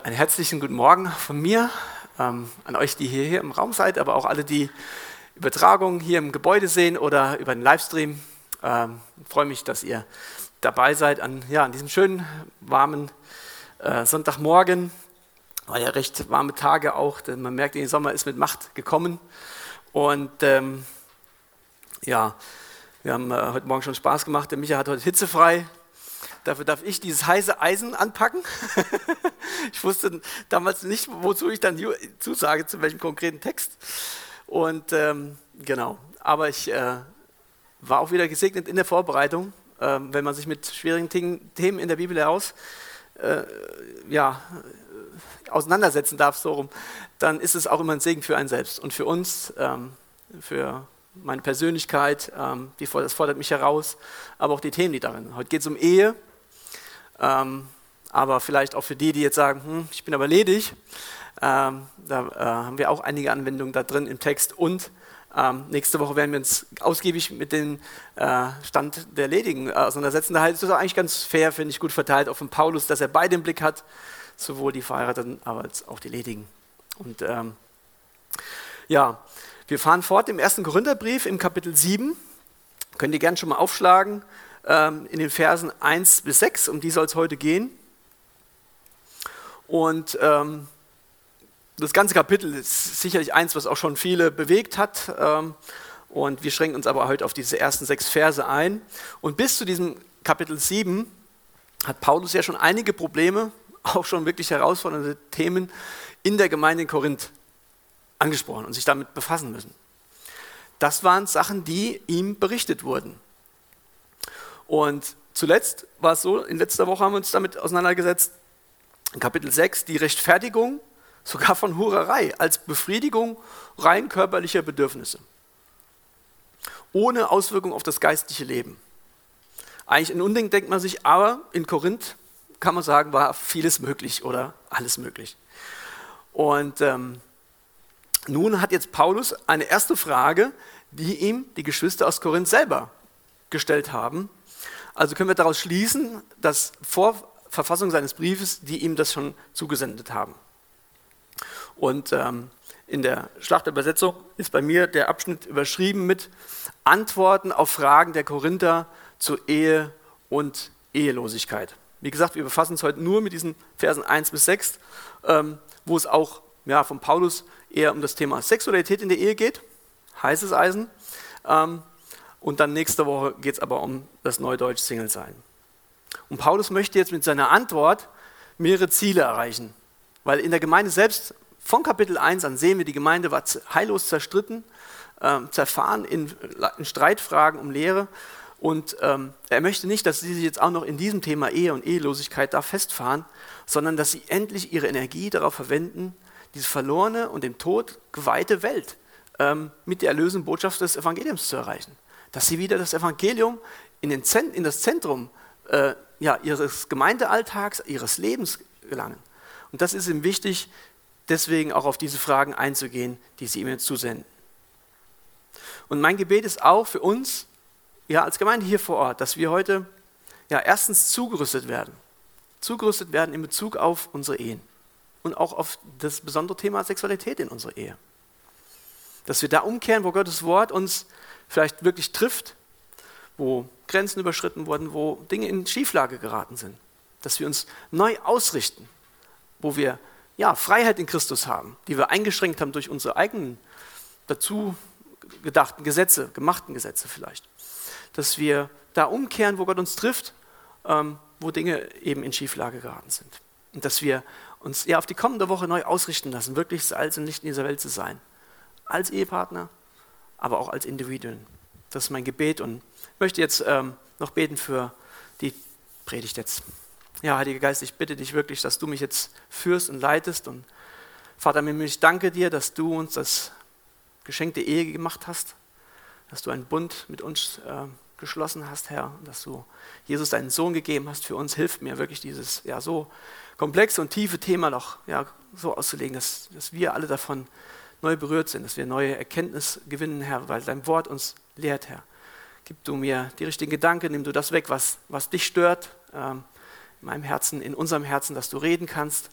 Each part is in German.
Einen herzlichen guten Morgen von mir ähm, an euch, die hier, hier im Raum seid, aber auch alle, die Übertragung hier im Gebäude sehen oder über den Livestream. Ähm, freue mich, dass ihr dabei seid an, ja, an diesem schönen, warmen äh, Sonntagmorgen. War ja recht warme Tage auch, denn man merkt, der Sommer ist mit Macht gekommen. Und ähm, ja, wir haben äh, heute Morgen schon Spaß gemacht. Der Micha hat heute hitzefrei. Dafür darf ich dieses heiße Eisen anpacken. ich wusste damals nicht, wozu ich dann zusage, zu welchem konkreten Text. Und ähm, genau, aber ich äh, war auch wieder gesegnet in der Vorbereitung, äh, wenn man sich mit schwierigen Themen in der Bibel heraus äh, ja, auseinandersetzen darf, so rum, dann ist es auch immer ein Segen für einen selbst und für uns, ähm, für meine Persönlichkeit, ähm, die, das fordert mich heraus, aber auch die Themen, die darin. Heute geht es um Ehe, ähm, aber vielleicht auch für die, die jetzt sagen, hm, ich bin aber ledig, ähm, da äh, haben wir auch einige Anwendungen da drin im Text. Und ähm, nächste Woche werden wir uns ausgiebig mit dem äh, Stand der Ledigen auseinandersetzen. Da ist es eigentlich ganz fair, finde ich, gut verteilt auf den Paulus, dass er beide im Blick hat, sowohl die Verheirateten, als auch die Ledigen. Und ähm, ja, wir fahren fort im ersten Korintherbrief im Kapitel 7. Könnt ihr gerne schon mal aufschlagen in den Versen 1 bis 6, um die soll es heute gehen. Und ähm, das ganze Kapitel ist sicherlich eins, was auch schon viele bewegt hat. Ähm, und wir schränken uns aber heute auf diese ersten sechs Verse ein. Und bis zu diesem Kapitel 7 hat Paulus ja schon einige Probleme, auch schon wirklich herausfordernde Themen in der Gemeinde in Korinth angesprochen und sich damit befassen müssen. Das waren Sachen, die ihm berichtet wurden. Und zuletzt war es so, in letzter Woche haben wir uns damit auseinandergesetzt, in Kapitel 6, die Rechtfertigung sogar von Hurerei als Befriedigung rein körperlicher Bedürfnisse. Ohne Auswirkung auf das geistliche Leben. Eigentlich ein Unding denkt man sich, aber in Korinth kann man sagen, war vieles möglich oder alles möglich. Und ähm, nun hat jetzt Paulus eine erste Frage, die ihm die Geschwister aus Korinth selber gestellt haben. Also können wir daraus schließen, dass vor Verfassung seines Briefes die ihm das schon zugesendet haben. Und ähm, in der Schlachtübersetzung ist bei mir der Abschnitt überschrieben mit Antworten auf Fragen der Korinther zu Ehe und Ehelosigkeit. Wie gesagt, wir befassen uns heute nur mit diesen Versen 1 bis 6, ähm, wo es auch ja, von Paulus eher um das Thema Sexualität in der Ehe geht, heißes Eisen. Ähm, und dann nächste Woche geht es aber um das Neudeutsch Single sein. Und Paulus möchte jetzt mit seiner Antwort mehrere Ziele erreichen. Weil in der Gemeinde selbst, von Kapitel 1 an sehen wir, die Gemeinde war heillos zerstritten, äh, zerfahren in, in, Streitfragen um Lehre. Und ähm, er möchte nicht, dass sie sich jetzt auch noch in diesem Thema Ehe und Ehelosigkeit da festfahren, sondern dass sie endlich ihre Energie darauf verwenden, diese verlorene und dem Tod geweihte Welt ähm, mit der erlösenden Botschaft des Evangeliums zu erreichen dass sie wieder das Evangelium in, in das Zentrum äh, ja, ihres Gemeindealltags, ihres Lebens gelangen. Und das ist ihm wichtig, deswegen auch auf diese Fragen einzugehen, die sie ihm jetzt zusenden. Und mein Gebet ist auch für uns, ja, als Gemeinde hier vor Ort, dass wir heute ja, erstens zugerüstet werden. Zugerüstet werden in Bezug auf unsere Ehen und auch auf das besondere Thema Sexualität in unserer Ehe. Dass wir da umkehren, wo Gottes Wort uns vielleicht wirklich trifft, wo Grenzen überschritten wurden, wo Dinge in Schieflage geraten sind. Dass wir uns neu ausrichten, wo wir ja, Freiheit in Christus haben, die wir eingeschränkt haben durch unsere eigenen dazu gedachten Gesetze, gemachten Gesetze vielleicht. Dass wir da umkehren, wo Gott uns trifft, ähm, wo Dinge eben in Schieflage geraten sind. Und dass wir uns ja auf die kommende Woche neu ausrichten lassen, wirklich Salz und Licht in dieser Welt zu sein. Als Ehepartner, aber auch als Individuen. Das ist mein Gebet und ich möchte jetzt ähm, noch beten für die Predigt jetzt. Ja, Heiliger Geist, ich bitte dich wirklich, dass du mich jetzt führst und leitest. Und Vater, ich danke dir, dass du uns das Geschenk der Ehe gemacht hast, dass du einen Bund mit uns äh, geschlossen hast, Herr, dass du Jesus deinen Sohn gegeben hast für uns. Hilf mir wirklich dieses ja so komplexe und tiefe Thema noch ja, so auszulegen, dass, dass wir alle davon neu berührt sind, dass wir neue Erkenntnis gewinnen, Herr, weil dein Wort uns lehrt, Herr. Gib du mir die richtigen Gedanken, nimm du das weg, was, was dich stört ähm, in meinem Herzen, in unserem Herzen, dass du reden kannst,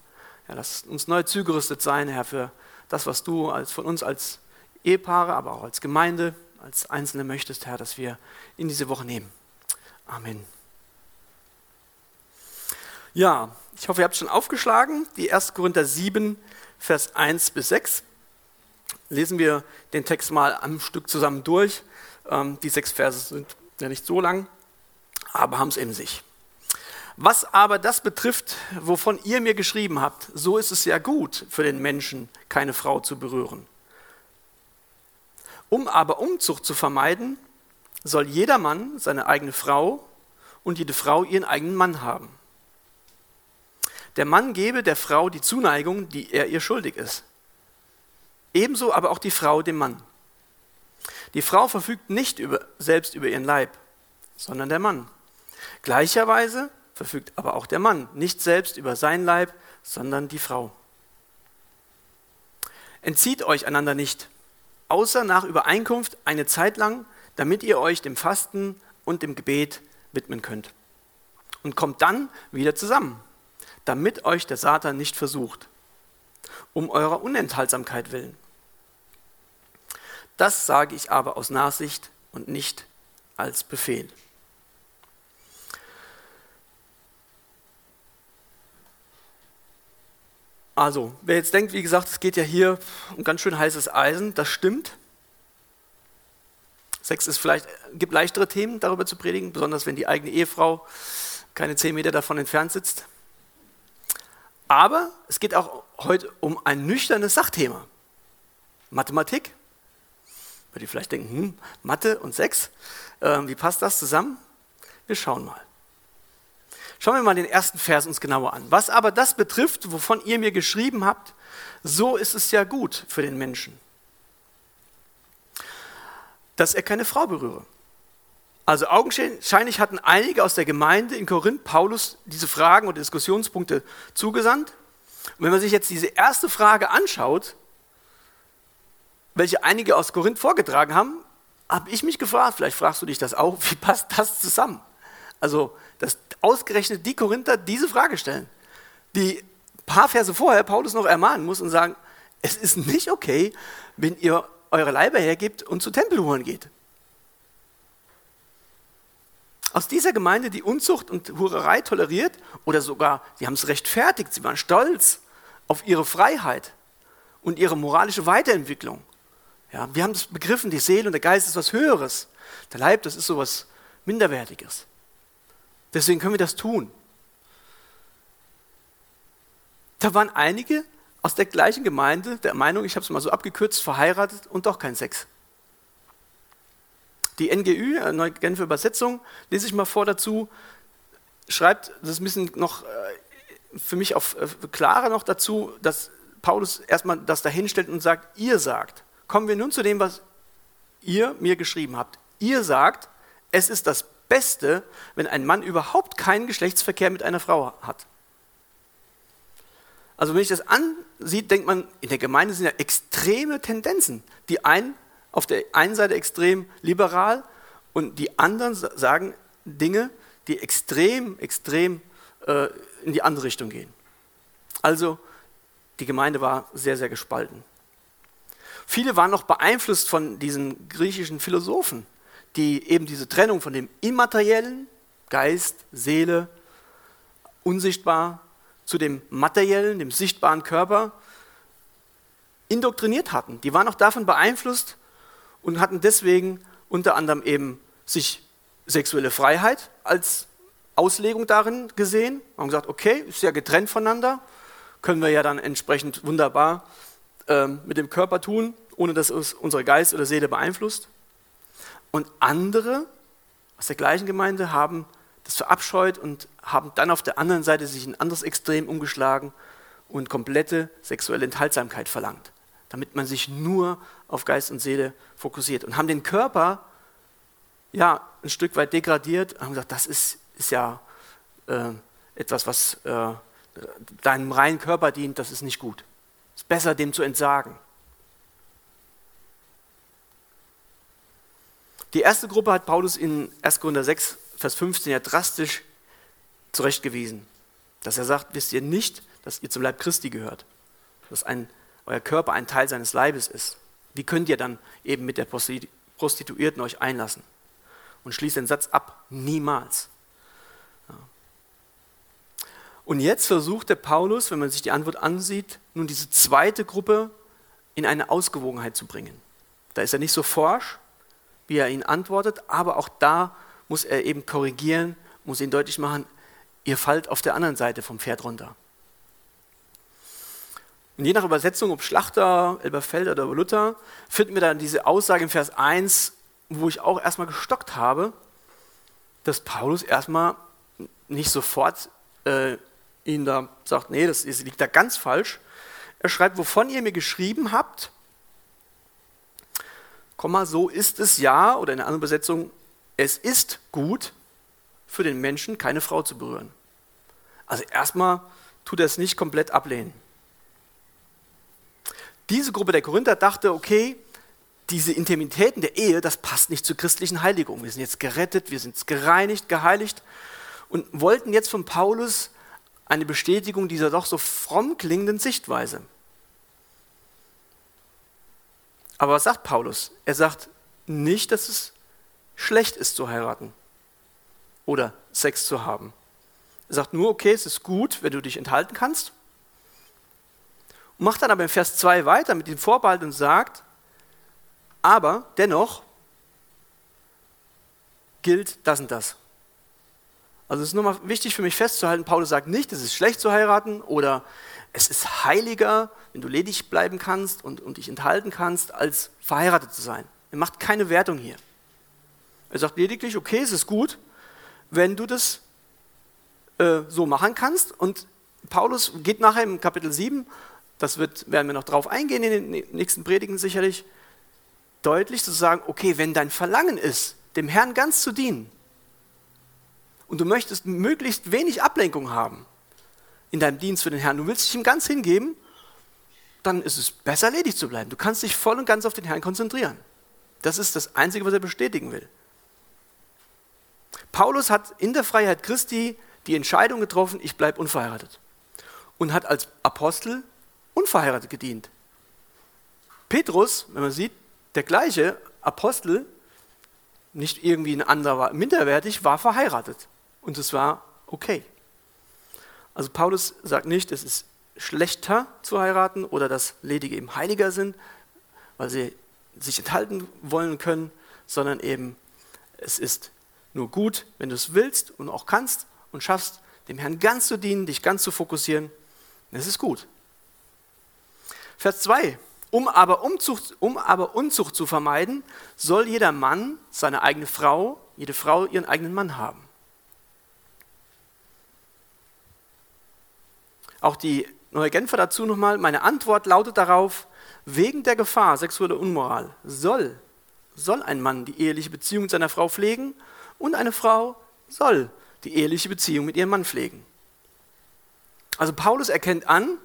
Ja, lass uns neu zugerüstet sein, Herr, für das, was du als, von uns als Ehepaare, aber auch als Gemeinde, als Einzelne möchtest, Herr, dass wir in diese Woche nehmen. Amen. Ja, ich hoffe, ihr habt schon aufgeschlagen. Die 1. Korinther 7, Vers 1 bis 6. Lesen wir den Text mal am Stück zusammen durch. Ähm, die sechs Verse sind ja nicht so lang, aber haben es in sich. Was aber das betrifft, wovon ihr mir geschrieben habt, so ist es ja gut für den Menschen, keine Frau zu berühren. Um aber Umzucht zu vermeiden, soll jeder Mann seine eigene Frau und jede Frau ihren eigenen Mann haben. Der Mann gebe der Frau die Zuneigung, die er ihr schuldig ist. Ebenso aber auch die Frau dem Mann. Die Frau verfügt nicht über, selbst über ihren Leib, sondern der Mann. Gleicherweise verfügt aber auch der Mann nicht selbst über sein Leib, sondern die Frau. Entzieht euch einander nicht, außer nach Übereinkunft eine Zeit lang, damit ihr euch dem Fasten und dem Gebet widmen könnt. Und kommt dann wieder zusammen, damit euch der Satan nicht versucht, um eurer Unenthaltsamkeit willen. Das sage ich aber aus Nachsicht und nicht als Befehl. Also, wer jetzt denkt, wie gesagt, es geht ja hier um ganz schön heißes Eisen, das stimmt. Sex ist vielleicht, gibt leichtere Themen darüber zu predigen, besonders wenn die eigene Ehefrau keine zehn Meter davon entfernt sitzt. Aber es geht auch heute um ein nüchternes Sachthema. Mathematik. Würde ihr vielleicht denken, hm, Mathe und Sex, äh, wie passt das zusammen? Wir schauen mal. Schauen wir mal den ersten Vers uns genauer an. Was aber das betrifft, wovon ihr mir geschrieben habt, so ist es ja gut für den Menschen, dass er keine Frau berühre. Also augenscheinlich hatten einige aus der Gemeinde in Korinth Paulus diese Fragen oder Diskussionspunkte zugesandt. Und wenn man sich jetzt diese erste Frage anschaut, welche einige aus Korinth vorgetragen haben, habe ich mich gefragt, vielleicht fragst du dich das auch, wie passt das zusammen? Also, dass ausgerechnet die Korinther diese Frage stellen, die ein paar Verse vorher Paulus noch ermahnen muss und sagen, es ist nicht okay, wenn ihr eure Leiber hergibt und zu Tempelhuren geht. Aus dieser Gemeinde, die Unzucht und Hurerei toleriert oder sogar, sie haben es rechtfertigt, sie waren stolz auf ihre Freiheit und ihre moralische Weiterentwicklung. Ja, wir haben das begriffen, die Seele und der Geist ist was Höheres. Der Leib, das ist so was Minderwertiges. Deswegen können wir das tun. Da waren einige aus der gleichen Gemeinde der Meinung, ich habe es mal so abgekürzt, verheiratet und doch kein Sex. Die NGÜ, äh, Neue Genfer Übersetzung, lese ich mal vor dazu, schreibt, das ist ein bisschen noch äh, für mich auch äh, klarer noch dazu, dass Paulus erstmal das dahinstellt und sagt, ihr sagt. Kommen wir nun zu dem, was ihr mir geschrieben habt. Ihr sagt, es ist das Beste, wenn ein Mann überhaupt keinen Geschlechtsverkehr mit einer Frau hat. Also wenn ich das ansieht, denkt man, in der Gemeinde sind ja extreme Tendenzen. Die einen auf der einen Seite extrem liberal und die anderen sagen Dinge, die extrem, extrem äh, in die andere Richtung gehen. Also die Gemeinde war sehr, sehr gespalten. Viele waren noch beeinflusst von diesen griechischen Philosophen die eben diese Trennung von dem immateriellen, Geist, Seele, unsichtbar, zu dem materiellen, dem sichtbaren Körper, indoktriniert hatten. Die waren auch davon beeinflusst und hatten deswegen unter anderem eben sich sexuelle Freiheit als Auslegung darin gesehen. Haben gesagt, okay, ist ja getrennt voneinander, können wir ja dann entsprechend wunderbar äh, mit dem Körper tun, ohne dass es unsere Geist oder Seele beeinflusst. Und andere aus der gleichen Gemeinde haben das verabscheut und haben dann auf der anderen Seite sich ein anderes Extrem umgeschlagen und komplette sexuelle Enthaltsamkeit verlangt, damit man sich nur auf Geist und Seele fokussiert und haben den Körper ja ein Stück weit degradiert und haben gesagt, das ist, ist ja äh, etwas, was äh, deinem reinen Körper dient, das ist nicht gut. Es ist besser, dem zu entsagen. Die erste Gruppe hat Paulus in 1. Korinther 6, Vers 15 ja drastisch zurechtgewiesen. Dass er sagt, wisst ihr nicht, dass ihr zum Leib Christi gehört, dass ein, euer Körper ein Teil seines Leibes ist. Wie könnt ihr dann eben mit der Prostituierten euch einlassen? Und schließt den Satz ab, niemals. Und jetzt versucht der Paulus, wenn man sich die Antwort ansieht, nun diese zweite Gruppe in eine Ausgewogenheit zu bringen. Da ist er nicht so forsch, wie er ihnen antwortet, aber auch da muss er eben korrigieren, muss ihnen deutlich machen, ihr fallt auf der anderen Seite vom Pferd runter. Und je nach Übersetzung, ob Schlachter, Elberfelder oder Luther, finden wir dann diese Aussage im Vers 1, wo ich auch erstmal gestockt habe, dass Paulus erstmal nicht sofort äh, ihnen da sagt, nee, das liegt da ganz falsch. Er schreibt, wovon ihr mir geschrieben habt, Komma, so ist es ja, oder in einer anderen Übersetzung, es ist gut für den Menschen, keine Frau zu berühren. Also erstmal tut er es nicht komplett ablehnen. Diese Gruppe der Korinther dachte, okay, diese Intimitäten der Ehe, das passt nicht zur christlichen Heiligung. Wir sind jetzt gerettet, wir sind gereinigt, geheiligt und wollten jetzt von Paulus eine Bestätigung dieser doch so fromm klingenden Sichtweise. Aber was sagt Paulus? Er sagt nicht, dass es schlecht ist zu heiraten oder Sex zu haben. Er sagt nur, okay, es ist gut, wenn du dich enthalten kannst. Und macht dann aber im Vers 2 weiter mit dem Vorbehalt und sagt, aber dennoch gilt das und das. Also es ist nochmal wichtig für mich festzuhalten, Paulus sagt nicht, es ist schlecht zu heiraten oder es ist heiliger, wenn du ledig bleiben kannst und, und dich enthalten kannst, als verheiratet zu sein. Er macht keine Wertung hier. Er sagt lediglich, okay, es ist gut, wenn du das äh, so machen kannst. Und Paulus geht nachher im Kapitel 7, das wird, werden wir noch drauf eingehen in den nächsten Predigen sicherlich, deutlich zu sagen, okay, wenn dein Verlangen ist, dem Herrn ganz zu dienen, und du möchtest möglichst wenig Ablenkung haben, in deinem Dienst für den Herrn, du willst dich ihm ganz hingeben, dann ist es besser, ledig zu bleiben. Du kannst dich voll und ganz auf den Herrn konzentrieren. Das ist das Einzige, was er bestätigen will. Paulus hat in der Freiheit Christi die Entscheidung getroffen, ich bleibe unverheiratet. Und hat als Apostel unverheiratet gedient. Petrus, wenn man sieht, der gleiche Apostel, nicht irgendwie ein anderer minderwertig, war verheiratet. Und es war okay. Also Paulus sagt nicht, es ist schlechter zu heiraten oder dass Ledige eben heiliger sind, weil sie sich enthalten wollen können, sondern eben es ist nur gut, wenn du es willst und auch kannst und schaffst, dem Herrn ganz zu dienen, dich ganz zu fokussieren. Es ist gut. Vers 2. Um aber, Umzucht, um aber Unzucht zu vermeiden, soll jeder Mann seine eigene Frau, jede Frau ihren eigenen Mann haben. Auch die Neue Genfer dazu nochmal. Meine Antwort lautet darauf, wegen der Gefahr sexueller Unmoral soll, soll ein Mann die eheliche Beziehung mit seiner Frau pflegen und eine Frau soll die eheliche Beziehung mit ihrem Mann pflegen. Also Paulus erkennt an,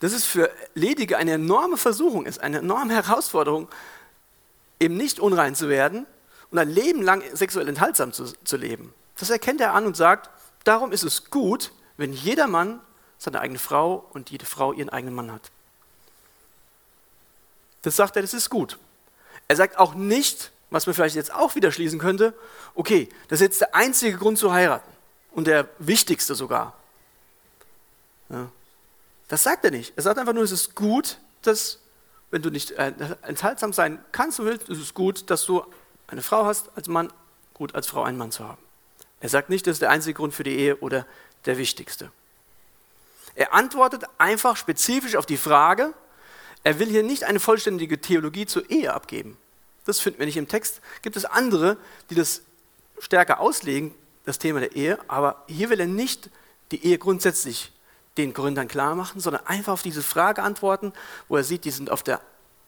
dass es für Ledige eine enorme Versuchung ist, eine enorme Herausforderung, eben nicht unrein zu werden und ein Leben lang sexuell enthaltsam zu, zu leben. Das erkennt er an und sagt, darum ist es gut, wenn jeder Mann seine eigene Frau und jede Frau ihren eigenen Mann hat. Das sagt er, das ist gut. Er sagt auch nicht, was man vielleicht jetzt auch wieder schließen könnte, okay, das ist jetzt der einzige Grund zu heiraten und der wichtigste sogar. Ja. Das sagt er nicht. Er sagt einfach nur, es ist gut, dass, wenn du nicht äh, enthaltsam sein kannst und willst, es ist gut, dass du eine Frau hast als Mann, gut als Frau einen Mann zu haben. Er sagt nicht, das ist der einzige Grund für die Ehe oder der wichtigste. Er antwortet einfach spezifisch auf die Frage, er will hier nicht eine vollständige Theologie zur Ehe abgeben. Das finden wir nicht im Text. Gibt es andere, die das stärker auslegen, das Thema der Ehe, aber hier will er nicht die Ehe grundsätzlich den Gründern klar machen, sondern einfach auf diese Frage antworten, wo er sieht, die sind auf der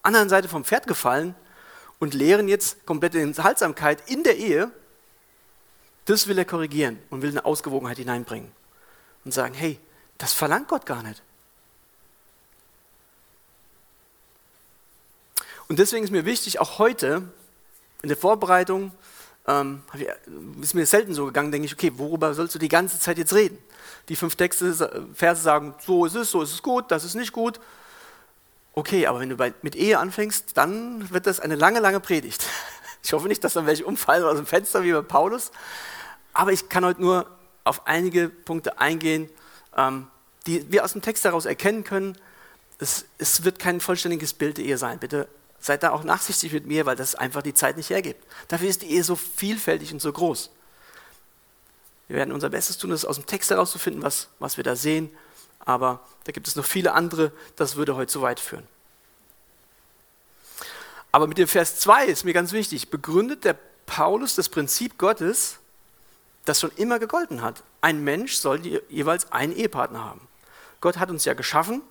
anderen Seite vom Pferd gefallen und lehren jetzt komplette Enthaltsamkeit in der Ehe. Das will er korrigieren und will eine Ausgewogenheit hineinbringen und sagen, hey, das verlangt Gott gar nicht. Und deswegen ist mir wichtig, auch heute in der Vorbereitung ähm, ist mir selten so gegangen, denke ich, okay, worüber sollst du die ganze Zeit jetzt reden? Die fünf Texte, Verse sagen, so ist es, so ist es gut, das ist nicht gut. Okay, aber wenn du bei, mit Ehe anfängst, dann wird das eine lange, lange Predigt. Ich hoffe nicht, dass dann welche umfallen aus dem Fenster wie bei Paulus. Aber ich kann heute nur auf einige Punkte eingehen, die wir aus dem Text heraus erkennen können. Es, es wird kein vollständiges Bild der Ehe sein. Bitte seid da auch nachsichtig mit mir, weil das einfach die Zeit nicht hergibt. Dafür ist die Ehe so vielfältig und so groß. Wir werden unser Bestes tun, das aus dem Text herauszufinden, was, was wir da sehen. Aber da gibt es noch viele andere, das würde heute zu weit führen. Aber mit dem Vers 2 ist mir ganz wichtig, begründet der Paulus das Prinzip Gottes, das schon immer gegolten hat. Ein Mensch soll jeweils einen Ehepartner haben. Gott hat uns ja geschaffen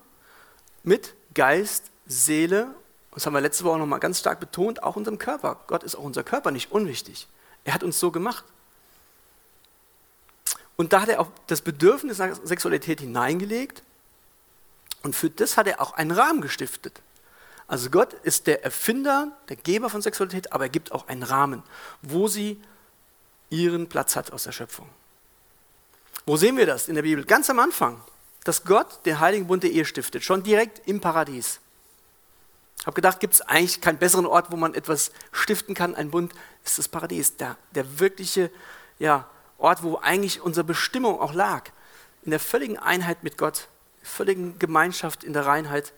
mit Geist, Seele, das haben wir letzte Woche nochmal ganz stark betont, auch unserem Körper. Gott ist auch unser Körper nicht unwichtig. Er hat uns so gemacht. Und da hat er auch das Bedürfnis nach Sexualität hineingelegt und für das hat er auch einen Rahmen gestiftet. Also Gott ist der Erfinder, der Geber von Sexualität, aber er gibt auch einen Rahmen, wo sie ihren Platz hat aus der Schöpfung. Wo sehen wir das in der Bibel? Ganz am Anfang, dass Gott den heiligen Bund der Ehe stiftet, schon direkt im Paradies. Ich habe gedacht, gibt es eigentlich keinen besseren Ort, wo man etwas stiften kann, ein Bund, ist das Paradies, der, der wirkliche ja, Ort, wo eigentlich unsere Bestimmung auch lag, in der völligen Einheit mit Gott, völligen Gemeinschaft in der Reinheit.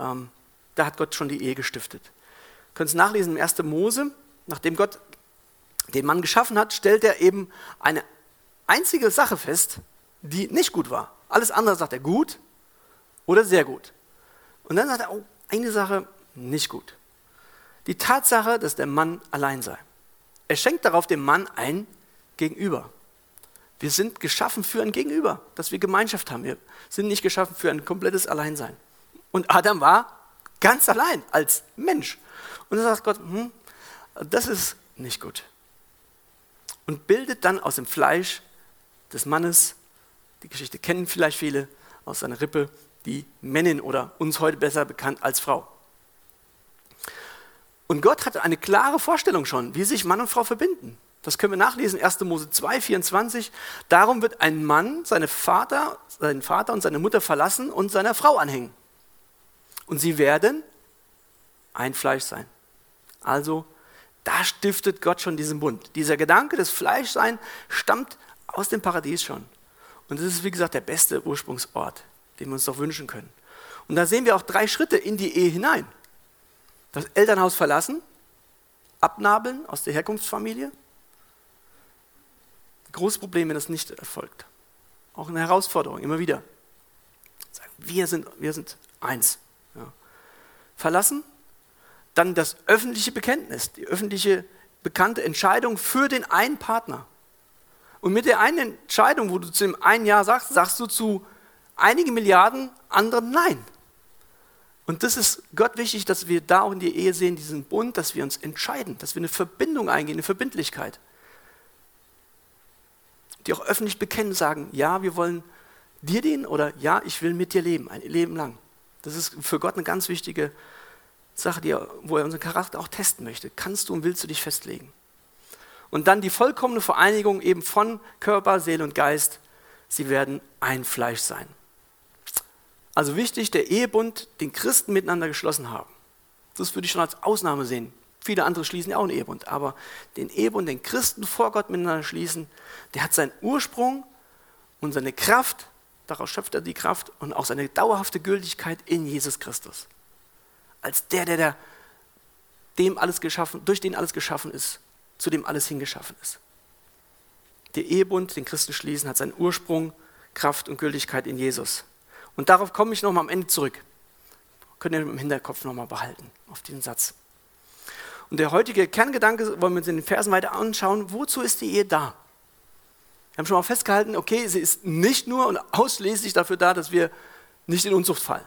Ähm, da hat Gott schon die Ehe gestiftet. Ihr könnt es nachlesen im 1. Mose, nachdem Gott den Mann geschaffen hat, stellt er eben eine einzige Sache fest, die nicht gut war. Alles andere sagt er gut oder sehr gut. Und dann sagt er, oh, eine Sache nicht gut. Die Tatsache, dass der Mann allein sei. Er schenkt darauf dem Mann ein Gegenüber. Wir sind geschaffen für ein Gegenüber, dass wir Gemeinschaft haben. Wir sind nicht geschaffen für ein komplettes Alleinsein. Und Adam war Ganz allein, als Mensch. Und dann sagt Gott, hm, das ist nicht gut. Und bildet dann aus dem Fleisch des Mannes, die Geschichte kennen vielleicht viele, aus seiner Rippe, die Männin oder uns heute besser bekannt als Frau. Und Gott hatte eine klare Vorstellung schon, wie sich Mann und Frau verbinden. Das können wir nachlesen, 1. Mose 2, 24. Darum wird ein Mann seine Vater, seinen Vater und seine Mutter verlassen und seiner Frau anhängen und sie werden ein Fleisch sein. Also, da stiftet Gott schon diesen Bund. Dieser Gedanke des Fleischsein stammt aus dem Paradies schon. Und das ist, wie gesagt, der beste Ursprungsort, den wir uns doch wünschen können. Und da sehen wir auch drei Schritte in die Ehe hinein. Das Elternhaus verlassen, abnabeln aus der Herkunftsfamilie. Großes Problem, wenn das nicht erfolgt. Auch eine Herausforderung, immer wieder. Wir sind, wir sind eins verlassen. Dann das öffentliche Bekenntnis, die öffentliche bekannte Entscheidung für den einen Partner. Und mit der einen Entscheidung, wo du zu dem einen Ja sagst, sagst du zu einigen Milliarden anderen Nein. Und das ist Gott wichtig, dass wir da auch in die Ehe sehen, diesen Bund, dass wir uns entscheiden, dass wir eine Verbindung eingehen, eine Verbindlichkeit. Die auch öffentlich bekennen, sagen, ja, wir wollen dir dienen oder ja, ich will mit dir leben, ein Leben lang. Das ist für Gott eine ganz wichtige Sache, die er, wo er unseren Charakter auch testen möchte. Kannst du und willst du dich festlegen? Und dann die vollkommene Vereinigung eben von Körper, Seele und Geist. Sie werden ein Fleisch sein. Also wichtig, der Ehebund, den Christen miteinander geschlossen haben. Das würde ich schon als Ausnahme sehen. Viele andere schließen ja auch einen Ehebund. Aber den Ehebund, den Christen vor Gott miteinander schließen, der hat seinen Ursprung und seine Kraft Daraus schöpft er die Kraft und auch seine dauerhafte Gültigkeit in Jesus Christus. Als der, der, der dem alles geschaffen, durch den alles geschaffen ist, zu dem alles hingeschaffen ist. Der Ehebund, den Christen schließen, hat seinen Ursprung, Kraft und Gültigkeit in Jesus. Und darauf komme ich nochmal am Ende zurück. Könnt ihr im Hinterkopf nochmal behalten, auf diesen Satz. Und der heutige Kerngedanke wollen wir uns in den Versen weiter anschauen. Wozu ist die Ehe da? Wir haben schon mal festgehalten, okay, sie ist nicht nur und ausschließlich dafür da, dass wir nicht in Unzucht fallen.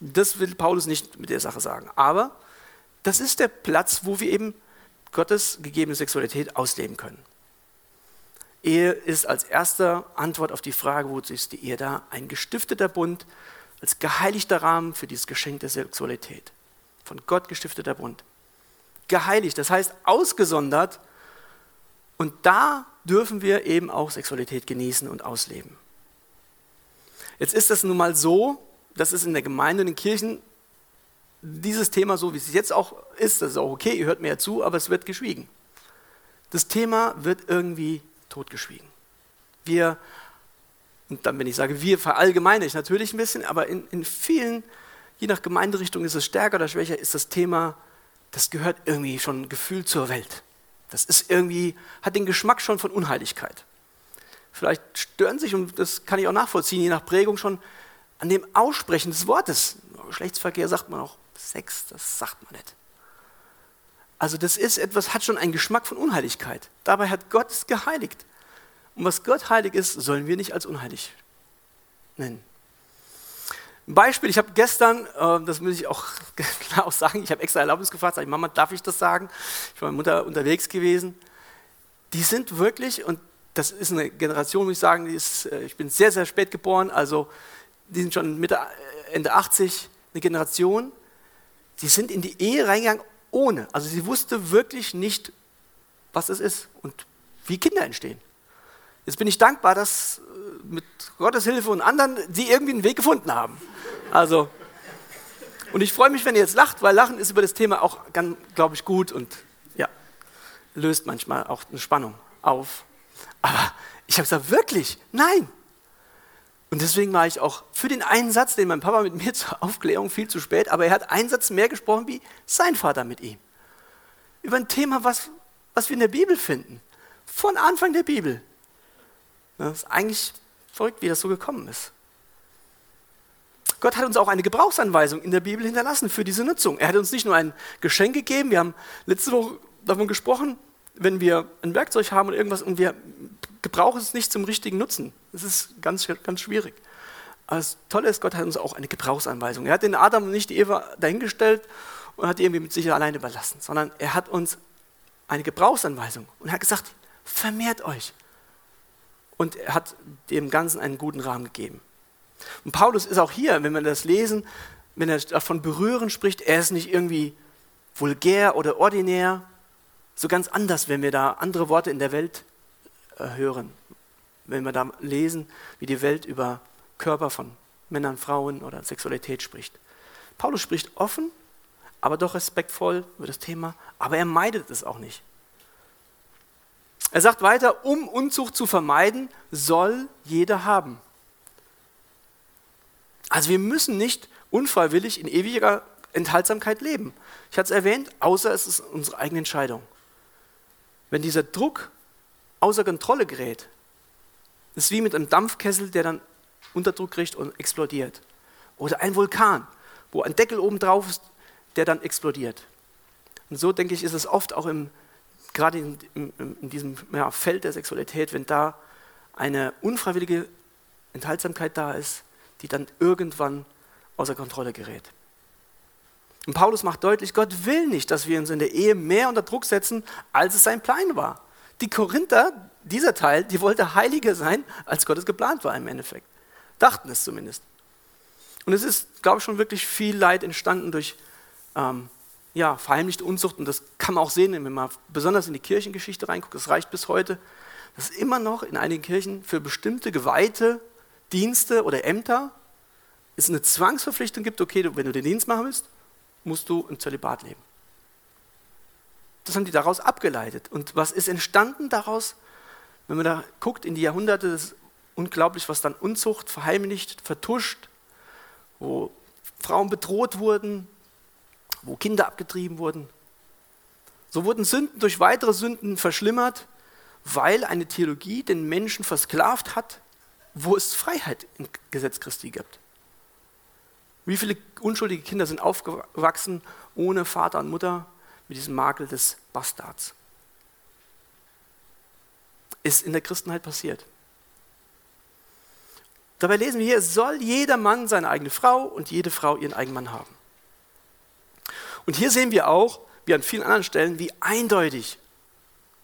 Das will Paulus nicht mit der Sache sagen. Aber das ist der Platz, wo wir eben Gottes gegebene Sexualität ausleben können. Ehe ist als erste Antwort auf die Frage, wozu ist die Ehe da, ein gestifteter Bund, als geheiligter Rahmen für dieses Geschenk der Sexualität. Von Gott gestifteter Bund. Geheiligt, das heißt ausgesondert Und da dürfen wir eben auch Sexualität genießen und ausleben. Jetzt ist das nun mal so, dass es in der Gemeinde, in den Kirchen, dieses Thema, so wie es jetzt auch ist, das ist auch okay, ihr hört mir ja zu, aber es wird geschwiegen. Das Thema wird irgendwie totgeschwiegen. Wir, und dann, wenn ich sage wir, verallgemeine ich natürlich ein bisschen, aber in, in vielen, je nach Gemeinderichtung ist es stärker oder schwächer, ist das Thema, das gehört irgendwie schon gefühlt zur Welt. Das ist irgendwie, hat den Geschmack schon von Unheiligkeit. Vielleicht stören sich, und das kann ich auch nachvollziehen, je nach Prägung schon an dem Aussprechen des Wortes. Geschlechtsverkehr sagt man auch Sex, das sagt man nicht. Also das ist etwas, hat schon einen Geschmack von Unheiligkeit. Dabei hat Gott es geheiligt. Und was Gott heilig ist, sollen wir nicht als unheilig nennen. Ein Beispiel, ich habe gestern, äh, das muss ich auch klar auch sagen, ich habe extra Erlaubnis gefragt, sage ich, Mama, darf ich das sagen? Ich war mit Mutter unterwegs gewesen. Die sind wirklich, und das ist eine Generation, muss ich sagen, ist, äh, ich bin sehr, sehr spät geboren, also die sind schon Mitte, äh, Ende 80, eine Generation, die sind in die Ehe reingegangen ohne. Also sie wusste wirklich nicht, was es ist und wie Kinder entstehen. Jetzt bin ich dankbar, dass äh, mit Gottes Hilfe und anderen sie irgendwie einen Weg gefunden haben. Also, und ich freue mich, wenn ihr jetzt lacht, weil Lachen ist über das Thema auch, glaube ich, gut und ja, löst manchmal auch eine Spannung auf. Aber ich habe gesagt, wirklich, nein. Und deswegen war ich auch für den einen Satz, den mein Papa mit mir zur Aufklärung viel zu spät, aber er hat einen Satz mehr gesprochen wie sein Vater mit ihm. Über ein Thema, was, was wir in der Bibel finden. Von Anfang der Bibel. Das ist eigentlich verrückt, wie das so gekommen ist. Gott hat uns auch eine Gebrauchsanweisung in der Bibel hinterlassen für diese Nutzung. Er hat uns nicht nur ein Geschenk gegeben, wir haben letzte Woche davon gesprochen, wenn wir ein Werkzeug haben oder irgendwas und wir gebrauchen es nicht zum richtigen Nutzen. Das ist ganz, ganz schwierig. Aber das Tolle ist, Gott hat uns auch eine Gebrauchsanweisung. Er hat den Adam und nicht die Eva dahingestellt und hat die irgendwie mit sich alleine überlassen, sondern er hat uns eine Gebrauchsanweisung und hat gesagt, vermehrt euch, und er hat dem Ganzen einen guten Rahmen gegeben. Und Paulus ist auch hier, wenn wir das lesen, wenn er davon berühren spricht, er ist nicht irgendwie vulgär oder ordinär, so ganz anders, wenn wir da andere Worte in der Welt äh, hören. Wenn wir da lesen, wie die Welt über Körper von Männern, Frauen oder Sexualität spricht. Paulus spricht offen, aber doch respektvoll über das Thema, aber er meidet es auch nicht. Er sagt weiter, um Unzucht zu vermeiden, soll jeder haben. Also wir müssen nicht unfreiwillig in ewiger Enthaltsamkeit leben. Ich hatte es erwähnt, außer es ist unsere eigene Entscheidung. Wenn dieser Druck außer Kontrolle gerät, ist wie mit einem Dampfkessel, der dann Unterdruck kriegt und explodiert. Oder ein Vulkan, wo ein Deckel oben drauf ist, der dann explodiert. Und so denke ich, ist es oft auch im gerade in, in, in diesem ja, Feld der Sexualität, wenn da eine unfreiwillige Enthaltsamkeit da ist, die dann irgendwann außer Kontrolle gerät. Und Paulus macht deutlich, Gott will nicht, dass wir uns in der Ehe mehr unter Druck setzen, als es sein Plan war. Die Korinther, dieser Teil, die wollte heiliger sein, als Gott es geplant war im Endeffekt. Dachten es zumindest. Und es ist, glaube ich, schon wirklich viel Leid entstanden durch ähm, ja, verheimlichte Unzucht, und das kann man auch sehen, wenn man besonders in die Kirchengeschichte reinguckt, das reicht bis heute, dass immer noch in einigen Kirchen für bestimmte geweihte Dienste oder Ämter es eine Zwangsverpflichtung gibt, okay, wenn du den Dienst machen willst, musst du im Zölibat leben. Das haben die daraus abgeleitet. Und was ist entstanden daraus? Wenn man da guckt in die Jahrhunderte, ist unglaublich, was dann Unzucht verheimlicht, vertuscht, wo Frauen bedroht wurden, wo Kinder abgetrieben wurden. So wurden Sünden durch weitere Sünden verschlimmert, weil eine Theologie den Menschen versklavt hat, wo es Freiheit im Gesetz Christi gibt. Wie viele unschuldige Kinder sind aufgewachsen ohne Vater und Mutter mit diesem Makel des Bastards? Ist in der Christenheit passiert. Dabei lesen wir hier, soll jeder Mann seine eigene Frau und jede Frau ihren eigenen Mann haben. Und hier sehen wir auch, wie an vielen anderen Stellen, wie eindeutig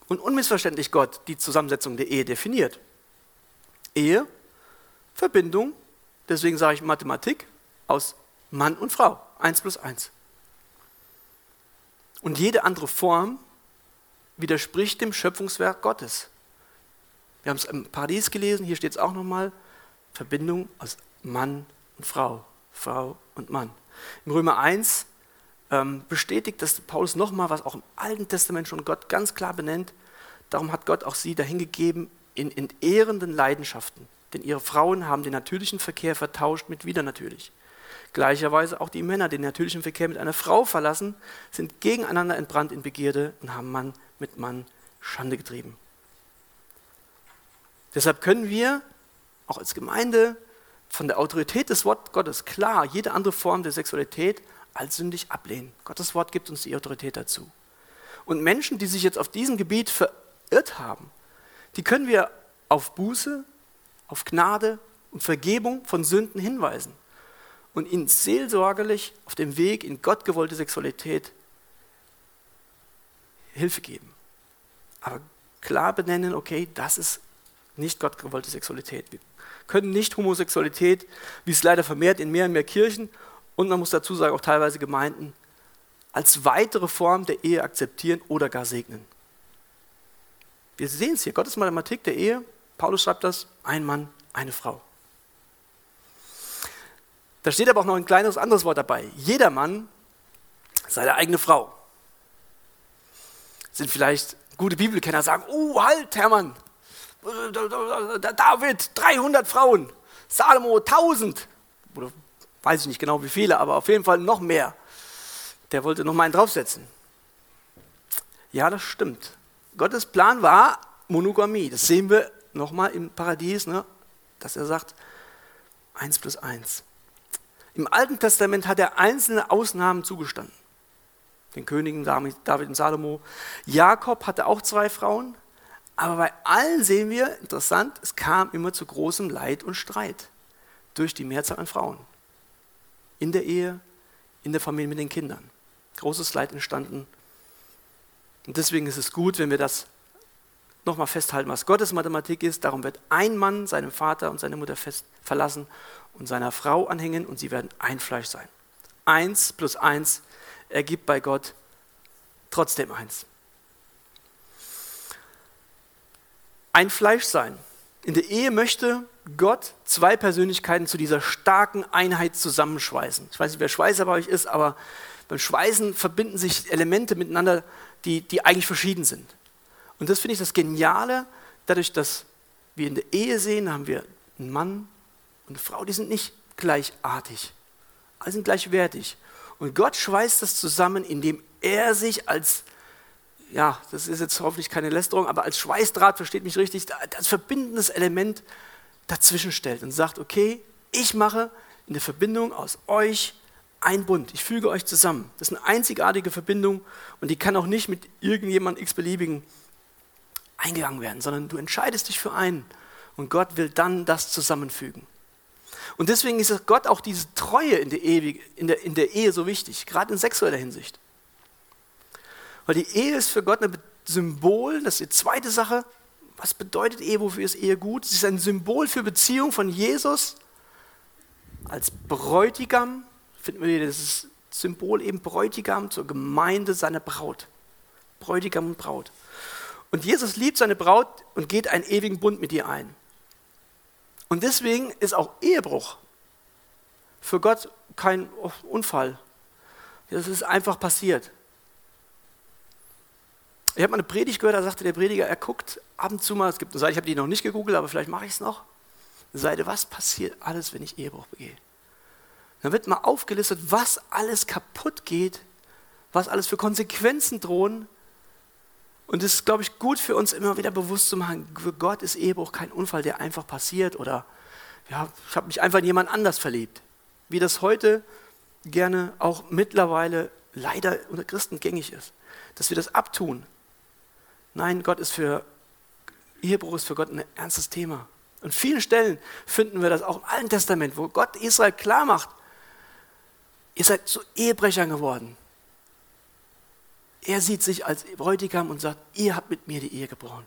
und unmissverständlich Gott die Zusammensetzung der Ehe definiert. Ehe, Verbindung, deswegen sage ich Mathematik, aus Mann und Frau. Eins plus eins. Und jede andere Form widerspricht dem Schöpfungswerk Gottes. Wir haben es im Paradies gelesen, hier steht es auch nochmal, Verbindung aus Mann und Frau, Frau und Mann. Im Römer 1 ähm, bestätigt das Paulus nochmal, was auch im Alten Testament schon Gott ganz klar benennt. Darum hat Gott auch sie dahingegeben in entehrenden Leidenschaften. Denn ihre Frauen haben den natürlichen Verkehr vertauscht mit widernatürlich. Gleicherweise auch die Männer den natürlichen Verkehr mit einer Frau verlassen, sind gegeneinander entbrannt in Begierde und haben Mann mit Mann Schande getrieben. Deshalb können wir auch als Gemeinde von der Autorität des Wortes Gottes klar jede andere Form der Sexualität als sündig ablehnen. Gottes Wort gibt uns die Autorität dazu. Und Menschen, die sich jetzt auf diesem Gebiet verirrt haben, die können wir auf Buße, auf Gnade und Vergebung von Sünden hinweisen und ihnen seelsorgerlich auf dem Weg in Gott gewollte Sexualität Hilfe geben. Aber klar benennen, okay, das ist nicht Gott gewollte Sexualität. Wir können nicht Homosexualität, wie es leider vermehrt in mehr und mehr Kirchen und man muss dazu sagen, auch teilweise Gemeinden, als weitere Form der Ehe akzeptieren oder gar segnen. Wir sehen es hier, Gottes Mathematik der Ehe, Paulus schreibt das, ein Mann, eine Frau. Da steht aber auch noch ein kleines anderes Wort dabei. Jeder Mann seine eigene Frau. Sind vielleicht gute Bibelkenner sagen, oh halt, Hermann, David 300 Frauen, Salomo 1000 oder weiß ich nicht genau wie viele, aber auf jeden Fall noch mehr. Der wollte noch mal einen draufsetzen. Ja, das stimmt. Gottes Plan war Monogamie. Das sehen wir nochmal im Paradies, ne? dass er sagt, 1 plus 1. Im Alten Testament hat er einzelne Ausnahmen zugestanden. Den Königen David und Salomo. Jakob hatte auch zwei Frauen, aber bei allen sehen wir, interessant, es kam immer zu großem Leid und Streit durch die Mehrzahl an Frauen. In der Ehe, in der Familie mit den Kindern. Großes Leid entstanden. Und deswegen ist es gut, wenn wir das nochmal festhalten, was Gottes Mathematik ist. Darum wird ein Mann seinem Vater und seine Mutter verlassen und seiner Frau anhängen und sie werden ein Fleisch sein. Eins plus eins ergibt bei Gott trotzdem eins. Ein Fleisch sein. In der Ehe möchte Gott zwei Persönlichkeiten zu dieser starken Einheit zusammenschweißen. Ich weiß nicht, wer Schweißer bei euch ist, aber beim Schweißen verbinden sich Elemente miteinander, die, die eigentlich verschieden sind. Und das finde ich das Geniale, dadurch, dass wir in der Ehe sehen, haben wir einen Mann und eine Frau, die sind nicht gleichartig, alle sind gleichwertig. Und Gott schweißt das zusammen, indem er sich als, ja, das ist jetzt hoffentlich keine Lästerung, aber als Schweißdraht, versteht mich richtig, als verbindendes Element dazwischen stellt und sagt, okay, ich mache in der Verbindung aus euch ein Bund. Ich füge euch zusammen. Das ist eine einzigartige Verbindung und die kann auch nicht mit irgendjemand x-beliebigen eingegangen werden, sondern du entscheidest dich für einen und Gott will dann das zusammenfügen. Und deswegen ist Gott auch diese Treue in der, Ehe, in, der, in der Ehe so wichtig, gerade in sexueller Hinsicht. Weil die Ehe ist für Gott ein Symbol, das ist die zweite Sache. Was bedeutet Ehe, wofür ist Ehe gut? Sie ist ein Symbol für Beziehung von Jesus als Bräutigam, finden wir das Symbol eben Bräutigam zur Gemeinde seiner Braut. Bräutigam und Braut. Und Jesus liebt seine Braut und geht einen ewigen Bund mit ihr ein. Und deswegen ist auch Ehebruch für Gott kein Unfall. Das ist einfach passiert. Ich habe mal eine Predigt gehört, da sagte der Prediger, er guckt ab und zu mal, es gibt eine Seite, ich habe die noch nicht gegoogelt, aber vielleicht mache ich es noch. Eine Seite, was passiert alles, wenn ich Ehebruch begehe? Dann wird mal aufgelistet, was alles kaputt geht, was alles für Konsequenzen drohen, und es ist, glaube ich, gut für uns immer wieder bewusst zu machen, für Gott ist Ehebruch kein Unfall, der einfach passiert oder ja, ich habe mich einfach in jemand anders verliebt. Wie das heute gerne auch mittlerweile leider unter Christen gängig ist. Dass wir das abtun. Nein, Gott ist für, Ehebruch ist für Gott ein ernstes Thema. An vielen Stellen finden wir das auch im Alten Testament, wo Gott Israel klar macht, ihr seid zu Ehebrechern geworden. Er sieht sich als Bräutigam und sagt, ihr habt mit mir die Ehe gebrochen.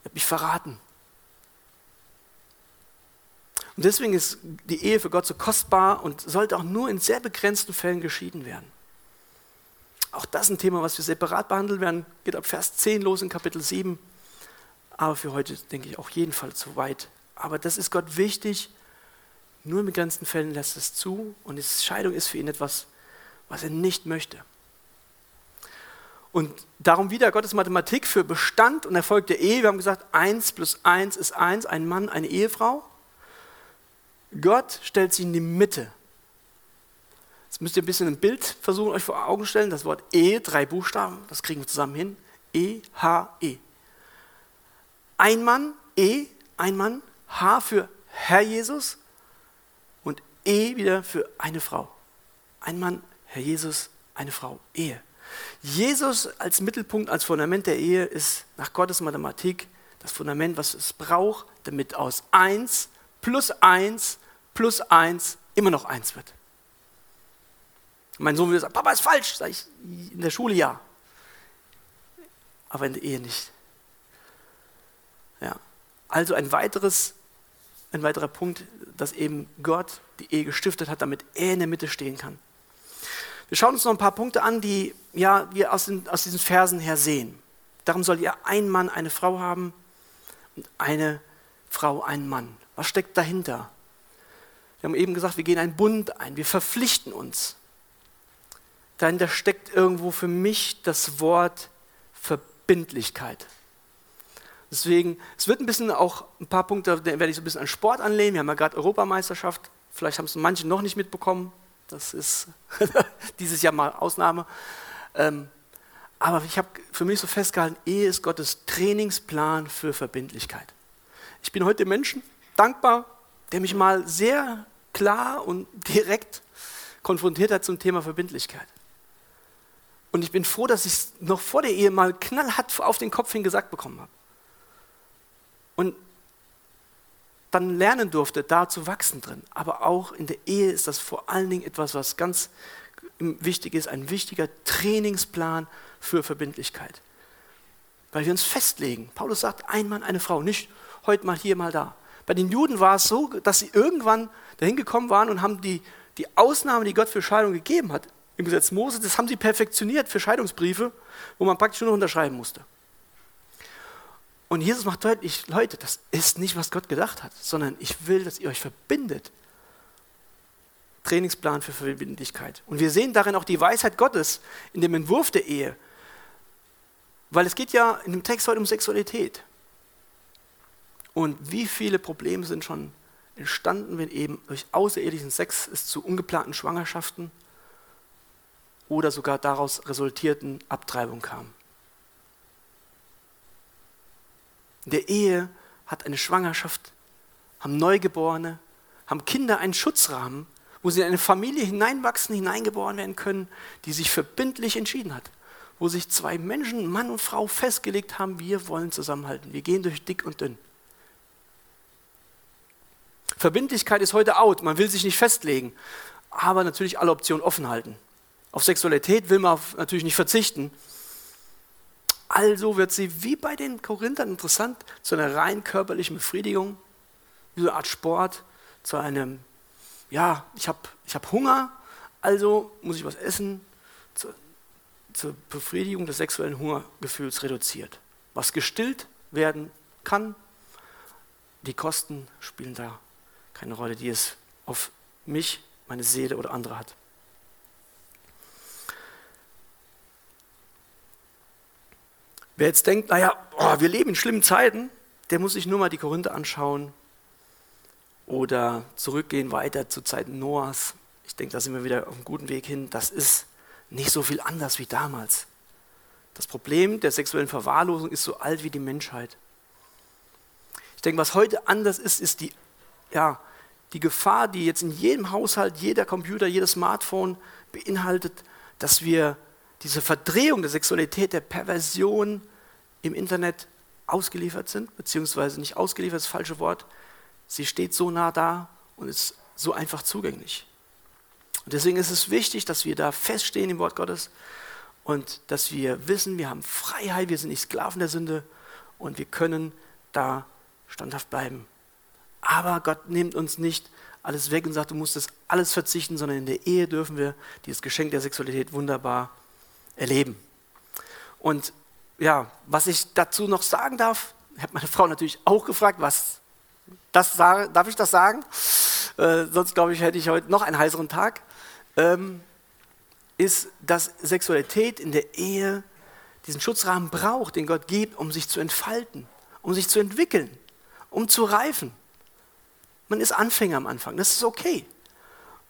Ihr habt mich verraten. Und deswegen ist die Ehe für Gott so kostbar und sollte auch nur in sehr begrenzten Fällen geschieden werden. Auch das ein Thema, was wir separat behandeln werden. Geht ab Vers 10 los in Kapitel 7. Aber für heute denke ich auch jedenfalls zu weit. Aber das ist Gott wichtig. Nur in begrenzten Fällen lässt es zu. Und die Scheidung ist für ihn etwas, was er nicht möchte. Und darum wieder Gottes Mathematik für Bestand und Erfolg der Ehe. Wir haben gesagt, 1 plus 1 ist 1, ein Mann, eine Ehefrau. Gott stellt sie in die Mitte. Jetzt müsst ihr ein bisschen ein Bild versuchen, euch vor Augen stellen. Das Wort Ehe, drei Buchstaben, das kriegen wir zusammen hin. E, H, E. Ein Mann, E, ein Mann, H für Herr Jesus und E wieder für eine Frau. Ein Mann, Herr Jesus, eine Frau, Ehe. Jesus als Mittelpunkt, als Fundament der Ehe ist nach Gottes Mathematik das Fundament, was es braucht, damit aus 1 plus 1 plus 1 immer noch 1 wird. Mein Sohn würde sagen, Papa ist falsch. Sag ich, in der Schule ja. Aber in der Ehe nicht. Ja. Also ein, weiteres, ein weiterer Punkt, dass eben Gott die Ehe gestiftet hat, damit er in der Mitte stehen kann. Wir schauen uns noch ein paar Punkte an, die ja, wir aus, den, aus diesen Versen her sehen. Darum soll ihr ein Mann eine Frau haben und eine Frau einen Mann. Was steckt dahinter? Wir haben eben gesagt, wir gehen einen Bund ein, wir verpflichten uns. Dahinter steckt irgendwo für mich das Wort Verbindlichkeit. Deswegen, es wird ein bisschen auch ein paar Punkte, werde ich so ein bisschen an Sport anlehnen. Wir haben ja gerade Europameisterschaft. Vielleicht haben es manche noch nicht mitbekommen. Das ist dieses Jahr mal Ausnahme. Ähm, aber ich habe für mich so festgehalten, Ehe ist Gottes Trainingsplan für Verbindlichkeit. Ich bin heute dem Menschen dankbar, der mich mal sehr klar und direkt konfrontiert hat zum Thema Verbindlichkeit. Und ich bin froh, dass ich es noch vor der Ehe mal knallhart auf den Kopf hin gesagt bekommen habe. Und dann lernen durfte, da zu wachsen drin. Aber auch in der Ehe ist das vor allen Dingen etwas, was ganz wichtig ist, ein wichtiger Trainingsplan für Verbindlichkeit. Weil wir uns festlegen. Paulus sagt, ein Mann, eine Frau, nicht heute mal hier, mal da. Bei den Juden war es so, dass sie irgendwann dahin gekommen waren und haben die, die Ausnahme, die Gott für Scheidung gegeben hat, im Gesetz Mose, das haben sie perfektioniert für Scheidungsbriefe, wo man praktisch nur noch unterschreiben musste. Und Jesus macht deutlich, Leute, das ist nicht, was Gott gedacht hat, sondern ich will, dass ihr euch verbindet. Trainingsplan für Verbindlichkeit. Und wir sehen darin auch die Weisheit Gottes in dem Entwurf der Ehe. Weil es geht ja in dem Text heute um Sexualität. Und wie viele Probleme sind schon entstanden, wenn eben durch außerehelichen Sex es zu ungeplanten Schwangerschaften oder sogar daraus resultierten Abtreibung kam. In der Ehe hat eine Schwangerschaft, haben Neugeborene, haben Kinder einen Schutzrahmen, wo sie in eine Familie hineinwachsen, hineingeboren werden können, die sich verbindlich entschieden hat. Wo sich zwei Menschen, Mann und Frau, festgelegt haben, wir wollen zusammenhalten. Wir gehen durch dick und dünn. Verbindlichkeit ist heute out, man will sich nicht festlegen, aber natürlich alle Optionen offen halten. Auf Sexualität will man natürlich nicht verzichten, also wird sie wie bei den Korinthern interessant zu einer rein körperlichen Befriedigung, wie so eine Art Sport, zu einem, ja, ich habe ich hab Hunger, also muss ich was essen, zu, zur Befriedigung des sexuellen Hungergefühls reduziert. Was gestillt werden kann, die Kosten spielen da keine Rolle, die es auf mich, meine Seele oder andere hat. Wer jetzt denkt, naja, oh, wir leben in schlimmen Zeiten, der muss sich nur mal die Korinther anschauen oder zurückgehen weiter zu Zeiten Noahs. Ich denke, da sind wir wieder auf einem guten Weg hin. Das ist nicht so viel anders wie damals. Das Problem der sexuellen Verwahrlosung ist so alt wie die Menschheit. Ich denke, was heute anders ist, ist die, ja, die Gefahr, die jetzt in jedem Haushalt, jeder Computer, jedes Smartphone beinhaltet, dass wir diese Verdrehung der Sexualität, der Perversion im Internet ausgeliefert sind, beziehungsweise nicht ausgeliefert, das falsche Wort. Sie steht so nah da und ist so einfach zugänglich. Und deswegen ist es wichtig, dass wir da feststehen im Wort Gottes und dass wir wissen, wir haben Freiheit, wir sind nicht Sklaven der Sünde und wir können da standhaft bleiben. Aber Gott nimmt uns nicht alles weg und sagt, du musst das alles verzichten, sondern in der Ehe dürfen wir dieses Geschenk der Sexualität wunderbar erleben. Und ja, was ich dazu noch sagen darf, ich habe meine Frau natürlich auch gefragt, was das darf ich das sagen? Äh, sonst glaube ich, hätte ich heute noch einen heißeren Tag. Ähm, ist, dass Sexualität in der Ehe diesen Schutzrahmen braucht, den Gott gibt, um sich zu entfalten, um sich zu entwickeln, um zu reifen. Man ist Anfänger am Anfang, das ist okay.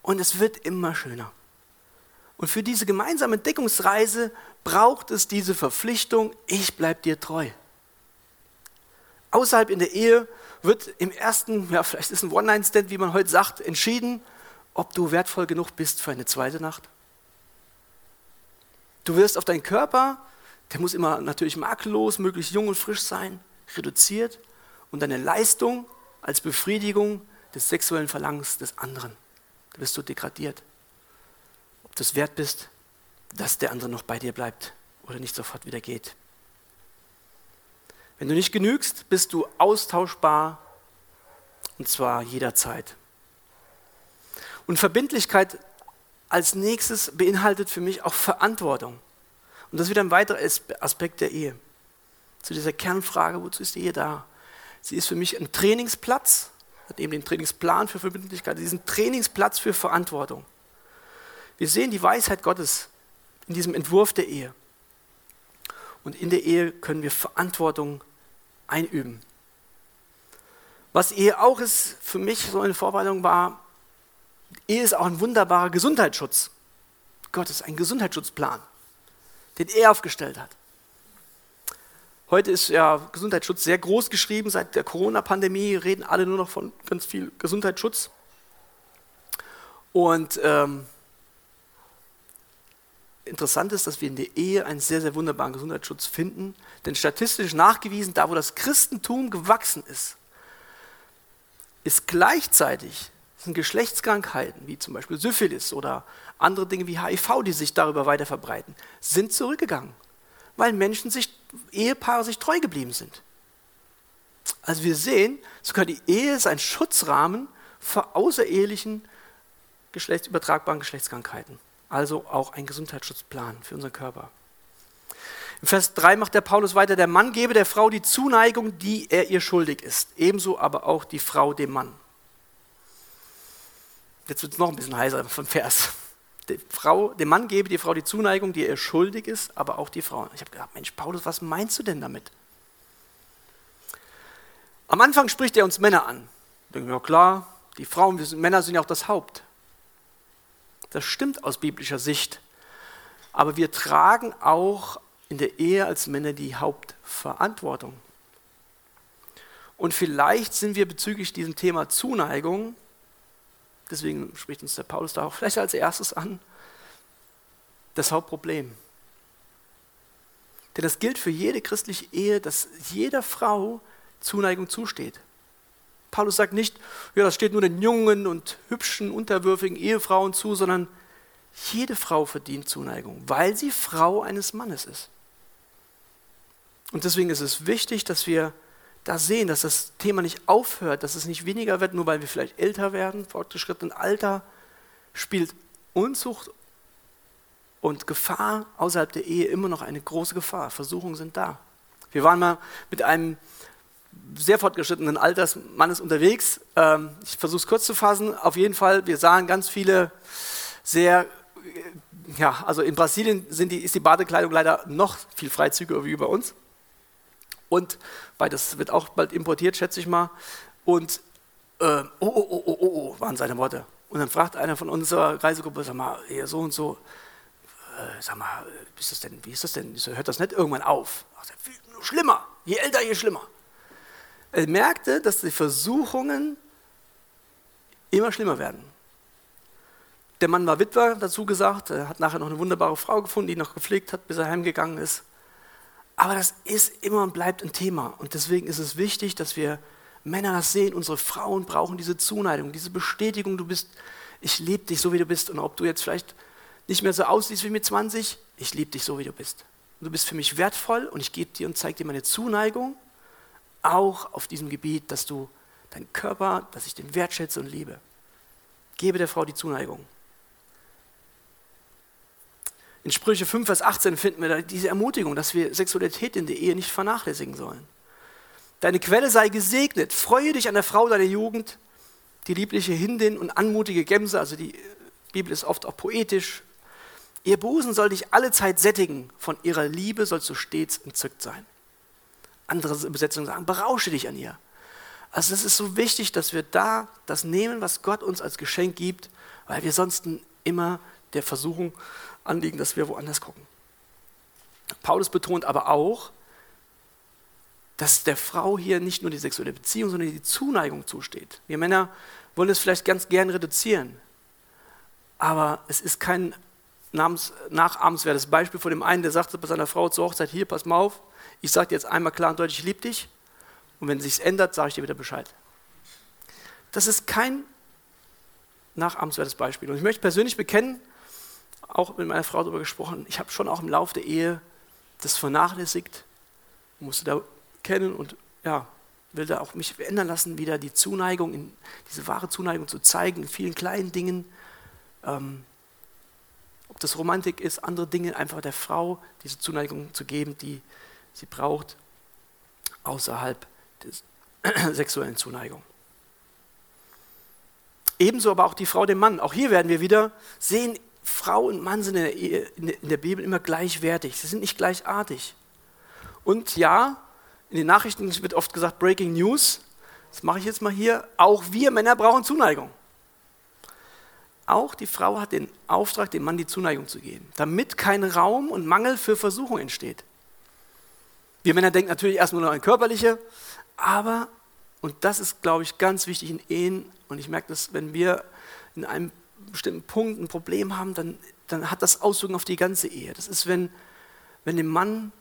Und es wird immer schöner. Und für diese gemeinsame Entdeckungsreise braucht es diese Verpflichtung, ich bleibe dir treu. Außerhalb in der Ehe wird im ersten, ja, vielleicht ist ein One-Night-Stand, wie man heute sagt, entschieden, ob du wertvoll genug bist für eine zweite Nacht. Du wirst auf deinen Körper, der muss immer natürlich makellos, möglichst jung und frisch sein, reduziert und deine Leistung als Befriedigung des sexuellen Verlangens des anderen. Da wirst du degradiert. Ob du es wert bist, dass der andere noch bei dir bleibt oder nicht sofort wieder geht. Wenn du nicht genügst, bist du austauschbar und zwar jederzeit. Und Verbindlichkeit als nächstes beinhaltet für mich auch Verantwortung. Und das ist wieder ein weiterer Aspekt der Ehe. Zu dieser Kernfrage, wozu ist die Ehe da? Sie ist für mich ein Trainingsplatz, hat eben den Trainingsplan für Verbindlichkeit, diesen Trainingsplatz für Verantwortung. Wir sehen die Weisheit Gottes in diesem Entwurf der Ehe. Und in der Ehe können wir Verantwortung einüben. Was Ehe auch ist, für mich so eine Vorbereitung war, Ehe ist auch ein wunderbarer Gesundheitsschutz. Gott ist ein Gesundheitsschutzplan, den er aufgestellt hat. Heute ist ja Gesundheitsschutz sehr groß geschrieben. Seit der Corona-Pandemie reden alle nur noch von ganz viel Gesundheitsschutz. Und ähm, interessant ist, dass wir in der Ehe einen sehr, sehr wunderbaren Gesundheitsschutz finden. Denn statistisch nachgewiesen, da wo das Christentum gewachsen ist, ist gleichzeitig sind Geschlechtskrankheiten, wie zum Beispiel Syphilis oder andere Dinge wie HIV, die sich darüber weiter verbreiten, sind zurückgegangen, weil Menschen sich, Ehepaare sich treu geblieben sind. Also wir sehen, sogar die Ehe ist ein Schutzrahmen vor außerehelichen geschlechtsübertragbaren Geschlechtskrankheiten also auch ein Gesundheitsschutzplan für unseren Körper. Im Vers 3 macht der Paulus weiter, der Mann gebe der Frau die Zuneigung, die er ihr schuldig ist, ebenso aber auch die Frau dem Mann. Jetzt wird es noch ein bisschen heißer vom Vers. Die Frau, dem Mann gebe die Frau die Zuneigung, die er schuldig ist, aber auch die Frau. Ich habe gedacht, Mensch, Paulus, was meinst du denn damit? Am Anfang spricht er uns Männer an. Denken wir, ja klar, die Frauen, wir sind, Männer sind ja auch das Haupt. Das stimmt aus biblischer Sicht. Aber wir tragen auch in der Ehe als Männer die Hauptverantwortung. Und vielleicht sind wir bezüglich diesem Thema Zuneigung, deswegen spricht uns der Paulus da auch vielleicht als erstes an, das Hauptproblem. Denn das gilt für jede christliche Ehe, dass jeder Frau Zuneigung zusteht. Paulus sagt nicht, ja, das steht nur den jungen und hübschen, unterwürfigen Ehefrauen zu, sondern jede Frau verdient Zuneigung, weil sie Frau eines Mannes ist. Und deswegen ist es wichtig, dass wir da sehen, dass das Thema nicht aufhört, dass es nicht weniger wird, nur weil wir vielleicht älter werden, fortgeschrittenen Alter, spielt Unzucht und Gefahr außerhalb der Ehe immer noch eine große Gefahr. Versuchungen sind da. Wir waren mal mit einem sehr fortgeschrittenen Alters Mannes unterwegs. Ähm, ich versuche es kurz zu fassen. Auf jeden Fall, wir sahen ganz viele sehr, äh, ja, also in Brasilien die, ist die Badekleidung leider noch viel freizügiger wie bei uns. Und, weil das wird auch bald importiert, schätze ich mal. Und, äh, oh, oh, oh, oh, oh, oh, waren seine Worte. Und dann fragt einer von unserer Reisegruppe, sag mal, ja, so und so, äh, sag mal, ist das denn, wie ist das denn? Hört das nicht irgendwann auf? Ach, schlimmer, je älter, je schlimmer. Er merkte, dass die Versuchungen immer schlimmer werden. Der Mann war Witwer, dazu gesagt. Er hat nachher noch eine wunderbare Frau gefunden, die noch gepflegt hat, bis er heimgegangen ist. Aber das ist immer und bleibt ein Thema. Und deswegen ist es wichtig, dass wir Männer das sehen. Unsere Frauen brauchen diese Zuneigung, diese Bestätigung. Du bist, ich liebe dich so, wie du bist. Und ob du jetzt vielleicht nicht mehr so aussiehst wie mit 20, ich liebe dich so, wie du bist. Du bist für mich wertvoll und ich gebe dir und zeige dir meine Zuneigung auch auf diesem Gebiet, dass du deinen Körper, dass ich den wertschätze und liebe. Gebe der Frau die Zuneigung. In Sprüche 5, Vers 18 finden wir diese Ermutigung, dass wir Sexualität in der Ehe nicht vernachlässigen sollen. Deine Quelle sei gesegnet. Freue dich an der Frau deiner Jugend, die liebliche Hindin und anmutige Gemse. Also die Bibel ist oft auch poetisch. Ihr Busen soll dich alle Zeit sättigen. Von ihrer Liebe sollst du stets entzückt sein. Andere Übersetzungen sagen, berausche dich an ihr. Also es ist so wichtig, dass wir da das nehmen, was Gott uns als Geschenk gibt, weil wir sonst immer der Versuchung anliegen, dass wir woanders gucken. Paulus betont aber auch, dass der Frau hier nicht nur die sexuelle Beziehung, sondern die Zuneigung zusteht. Wir Männer wollen es vielleicht ganz gern reduzieren, aber es ist kein nachahmenswertes Beispiel von dem einen, der sagte bei seiner Frau zur Hochzeit, hier, pass mal auf, ich sage dir jetzt einmal klar und deutlich, ich liebe dich und wenn es sich ändert, sage ich dir wieder Bescheid. Das ist kein nachahmenswertes Beispiel. Und ich möchte persönlich bekennen, auch mit meiner Frau darüber gesprochen, ich habe schon auch im Laufe der Ehe das vernachlässigt, musste da kennen und ja, will da auch mich ändern lassen, wieder die Zuneigung, in, diese wahre Zuneigung zu zeigen in vielen kleinen Dingen. Ähm, ob das Romantik ist, andere Dinge, einfach der Frau diese Zuneigung zu geben, die sie braucht, außerhalb der sexuellen Zuneigung. Ebenso aber auch die Frau dem Mann. Auch hier werden wir wieder sehen, Frau und Mann sind in der, Ehe, in der Bibel immer gleichwertig. Sie sind nicht gleichartig. Und ja, in den Nachrichten wird oft gesagt Breaking News. Das mache ich jetzt mal hier. Auch wir Männer brauchen Zuneigung. Auch die Frau hat den Auftrag, dem Mann die Zuneigung zu geben, damit kein Raum und Mangel für Versuchung entsteht. Wir Männer denken natürlich erstmal nur an körperliche, aber, und das ist, glaube ich, ganz wichtig in Ehen, und ich merke das, wenn wir in einem bestimmten Punkt ein Problem haben, dann, dann hat das Auswirkungen auf die ganze Ehe. Das ist, wenn, wenn dem Mann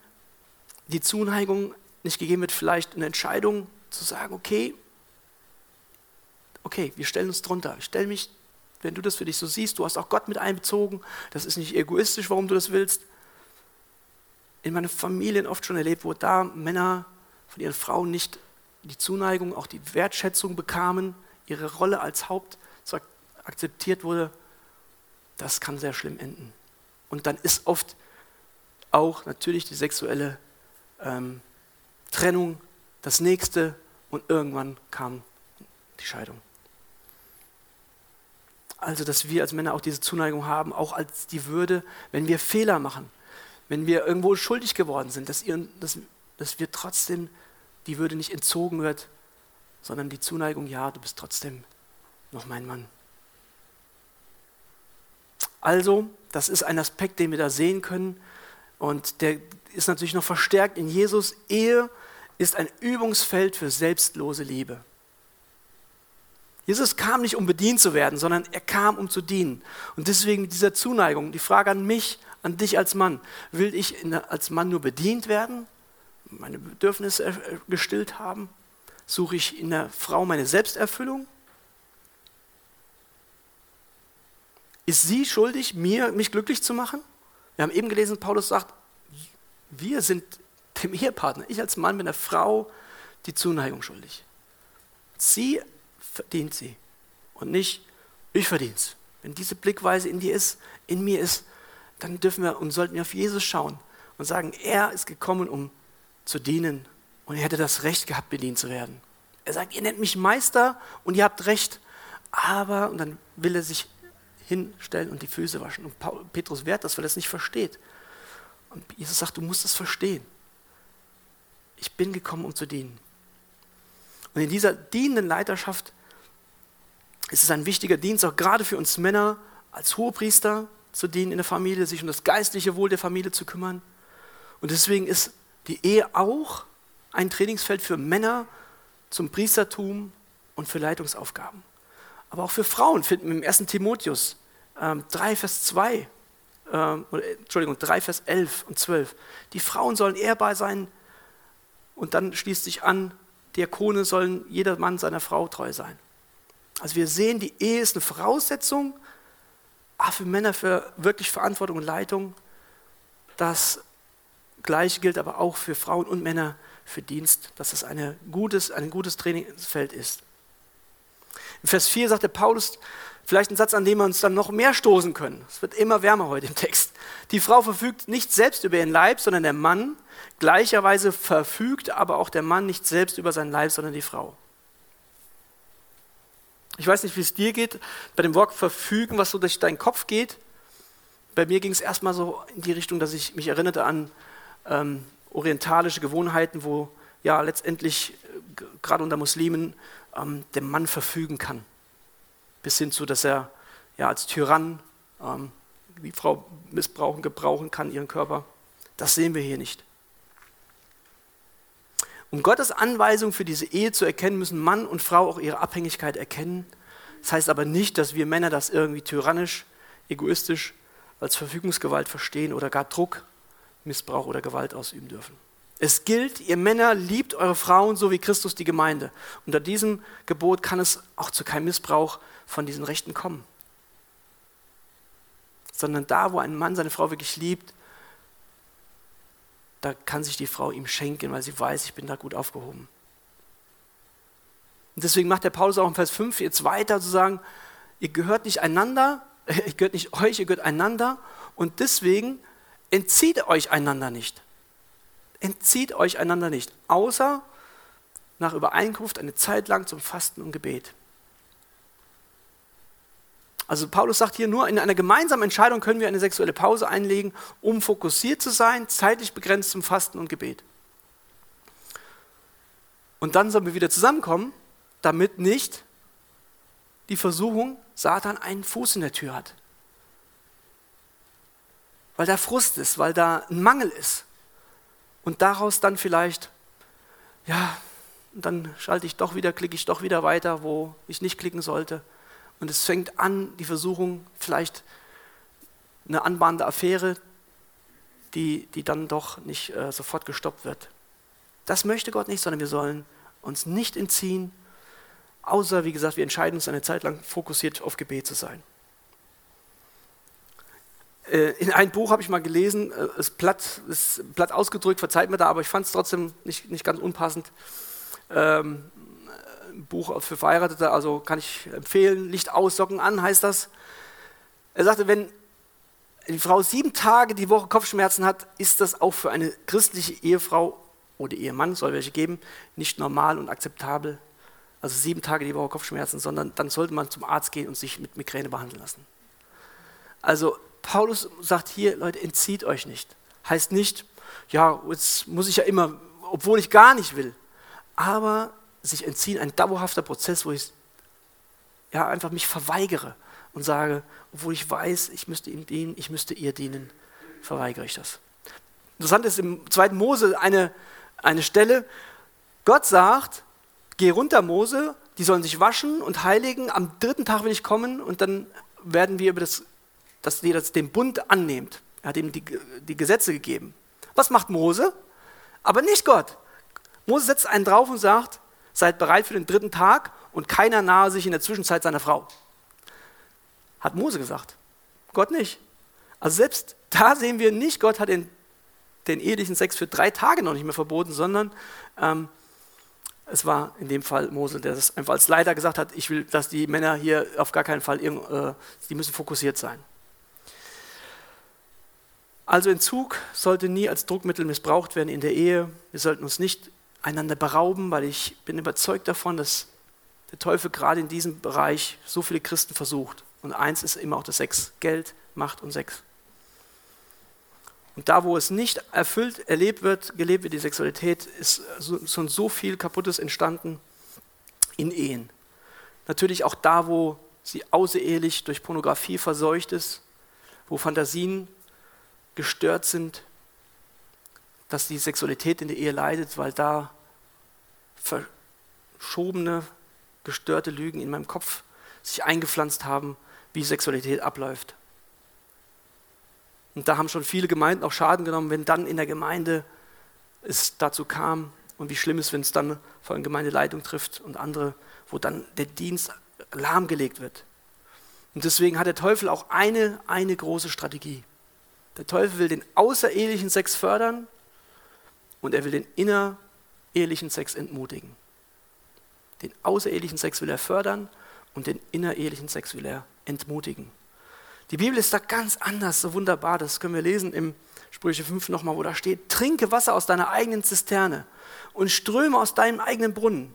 die Zuneigung nicht gegeben wird, vielleicht eine Entscheidung zu sagen, okay, okay, wir stellen uns drunter. Ich stelle mich, wenn du das für dich so siehst, du hast auch Gott mit einbezogen, das ist nicht egoistisch, warum du das willst. In meinen Familien oft schon erlebt, wo da Männer von ihren Frauen nicht die Zuneigung, auch die Wertschätzung bekamen, ihre Rolle als Haupt akzeptiert wurde, das kann sehr schlimm enden. Und dann ist oft auch natürlich die sexuelle ähm, Trennung das nächste und irgendwann kam die Scheidung. Also, dass wir als Männer auch diese Zuneigung haben, auch als die Würde, wenn wir Fehler machen, wenn wir irgendwo schuldig geworden sind, dass, ihr, dass, dass wir trotzdem die Würde nicht entzogen wird, sondern die Zuneigung, ja, du bist trotzdem noch mein Mann. Also, das ist ein Aspekt, den wir da sehen können und der ist natürlich noch verstärkt in Jesus. Ehe ist ein Übungsfeld für selbstlose Liebe. Jesus kam nicht, um bedient zu werden, sondern er kam, um zu dienen. Und deswegen mit dieser Zuneigung, die Frage an mich, an dich als Mann, will ich als Mann nur bedient werden, meine Bedürfnisse gestillt haben? Suche ich in der Frau meine Selbsterfüllung? Ist sie schuldig, mir, mich glücklich zu machen? Wir haben eben gelesen, Paulus sagt, wir sind dem Ehepartner, ich als Mann bin der Frau die Zuneigung schuldig. Sie verdient sie und nicht ich verdiene es. Wenn diese Blickweise in dir ist, in mir ist, dann dürfen wir und sollten wir auf Jesus schauen und sagen, er ist gekommen, um zu dienen und er hätte das Recht gehabt, bedient zu werden. Er sagt, ihr nennt mich Meister und ihr habt Recht, aber, und dann will er sich hinstellen und die Füße waschen. Und Petrus wehrt das, weil er es nicht versteht. Und Jesus sagt, du musst es verstehen. Ich bin gekommen, um zu dienen. Und in dieser dienenden Leiterschaft ist es ein wichtiger Dienst, auch gerade für uns Männer, als Hohepriester zu dienen in der Familie, sich um das geistliche Wohl der Familie zu kümmern. Und deswegen ist die Ehe auch ein Trainingsfeld für Männer zum Priestertum und für Leitungsaufgaben. Aber auch für Frauen finden wir im 1. Timotheus ähm, 3, Vers 2, ähm, Entschuldigung, 3, Vers 11 und 12. Die Frauen sollen ehrbar sein, und dann schließt sich an, Diakone sollen jeder Mann seiner Frau treu sein. Also wir sehen, die Ehe ist eine Voraussetzung, auch für Männer für wirklich Verantwortung und Leitung. Das Gleiche gilt aber auch für Frauen und Männer für Dienst, dass es eine gutes, ein gutes Trainingsfeld ist. In Vers 4 sagt der Paulus Vielleicht ein Satz, an dem wir uns dann noch mehr stoßen können. Es wird immer wärmer heute im Text. Die Frau verfügt nicht selbst über ihren Leib, sondern der Mann. Gleicherweise verfügt aber auch der Mann nicht selbst über seinen Leib, sondern die Frau. Ich weiß nicht, wie es dir geht, bei dem Wort verfügen, was so durch deinen Kopf geht. Bei mir ging es erstmal so in die Richtung, dass ich mich erinnerte an ähm, orientalische Gewohnheiten, wo ja letztendlich äh, gerade unter Muslimen ähm, der Mann verfügen kann. Bis hin zu, dass er ja als Tyrann ähm, die Frau missbrauchen, gebrauchen kann, ihren Körper. Das sehen wir hier nicht. Um Gottes Anweisung für diese Ehe zu erkennen, müssen Mann und Frau auch ihre Abhängigkeit erkennen. Das heißt aber nicht, dass wir Männer das irgendwie tyrannisch, egoistisch als Verfügungsgewalt verstehen oder gar Druck, Missbrauch oder Gewalt ausüben dürfen. Es gilt, ihr Männer liebt eure Frauen so wie Christus die Gemeinde. Unter diesem Gebot kann es auch zu keinem Missbrauch von diesen Rechten kommen. Sondern da, wo ein Mann seine Frau wirklich liebt, da kann sich die Frau ihm schenken, weil sie weiß, ich bin da gut aufgehoben. Und deswegen macht der Paulus auch in Vers 5 jetzt weiter zu sagen, ihr gehört nicht einander, ihr gehört nicht euch, ihr gehört einander und deswegen entzieht euch einander nicht. Entzieht euch einander nicht, außer nach Übereinkunft eine Zeit lang zum Fasten und Gebet. Also Paulus sagt hier nur, in einer gemeinsamen Entscheidung können wir eine sexuelle Pause einlegen, um fokussiert zu sein, zeitlich begrenzt zum Fasten und Gebet. Und dann sollen wir wieder zusammenkommen, damit nicht die Versuchung Satan einen Fuß in der Tür hat. Weil da Frust ist, weil da ein Mangel ist. Und daraus dann vielleicht, ja, dann schalte ich doch wieder, klicke ich doch wieder weiter, wo ich nicht klicken sollte. Und es fängt an, die Versuchung, vielleicht eine anbahnende Affäre, die, die dann doch nicht äh, sofort gestoppt wird. Das möchte Gott nicht, sondern wir sollen uns nicht entziehen, außer, wie gesagt, wir entscheiden uns eine Zeit lang fokussiert auf Gebet zu sein. Äh, in einem Buch habe ich mal gelesen, ist äh, platt, ist platt ausgedrückt, verzeiht mir da, aber ich fand es trotzdem nicht, nicht ganz unpassend. Ähm, Buch für Verheiratete, also kann ich empfehlen. Licht aus, Socken an heißt das. Er sagte, wenn die Frau sieben Tage die Woche Kopfschmerzen hat, ist das auch für eine christliche Ehefrau oder Ehemann, soll welche geben, nicht normal und akzeptabel. Also sieben Tage die Woche Kopfschmerzen, sondern dann sollte man zum Arzt gehen und sich mit Migräne behandeln lassen. Also Paulus sagt hier, Leute, entzieht euch nicht. Heißt nicht, ja, jetzt muss ich ja immer, obwohl ich gar nicht will. Aber sich entziehen, ein dauerhafter Prozess, wo ich ja, einfach mich verweigere und sage, obwohl ich weiß, ich müsste ihm dienen, ich müsste ihr dienen, verweigere ich das. Interessant ist im 2. Mose eine, eine Stelle, Gott sagt, geh runter Mose, die sollen sich waschen und heiligen, am dritten Tag will ich kommen und dann werden wir über das, dass ihr das, den Bund annehmt. Er hat ihm die, die Gesetze gegeben. Was macht Mose? Aber nicht Gott. Mose setzt einen drauf und sagt, seid bereit für den dritten Tag und keiner nahe sich in der Zwischenzeit seiner Frau. Hat Mose gesagt. Gott nicht. Also selbst da sehen wir nicht, Gott hat den, den ehelichen Sex für drei Tage noch nicht mehr verboten, sondern ähm, es war in dem Fall Mose, der das einfach als Leiter gesagt hat, ich will, dass die Männer hier auf gar keinen Fall, äh, die müssen fokussiert sein. Also Entzug sollte nie als Druckmittel missbraucht werden in der Ehe. Wir sollten uns nicht einander berauben, weil ich bin überzeugt davon, dass der Teufel gerade in diesem Bereich so viele Christen versucht. Und eins ist immer auch das Sex, Geld, Macht und Sex. Und da, wo es nicht erfüllt erlebt wird, gelebt wird, die Sexualität, ist schon so viel Kaputtes entstanden in Ehen. Natürlich auch da, wo sie außerehelich durch Pornografie verseucht ist, wo Fantasien gestört sind, dass die Sexualität in der Ehe leidet, weil da verschobene, gestörte Lügen in meinem Kopf sich eingepflanzt haben, wie Sexualität abläuft. Und da haben schon viele Gemeinden auch Schaden genommen, wenn dann in der Gemeinde es dazu kam und wie schlimm es, wenn es dann vor allem Gemeindeleitung trifft und andere, wo dann der Dienst lahmgelegt wird. Und deswegen hat der Teufel auch eine, eine große Strategie. Der Teufel will den außerehelichen Sex fördern und er will den innerehelichen Sex entmutigen. Den außerehelichen Sex will er fördern und den innerehelichen Sex will er entmutigen. Die Bibel ist da ganz anders, so wunderbar. Das können wir lesen im Sprüche 5 nochmal, wo da steht, trinke Wasser aus deiner eigenen Zisterne und ströme aus deinem eigenen Brunnen.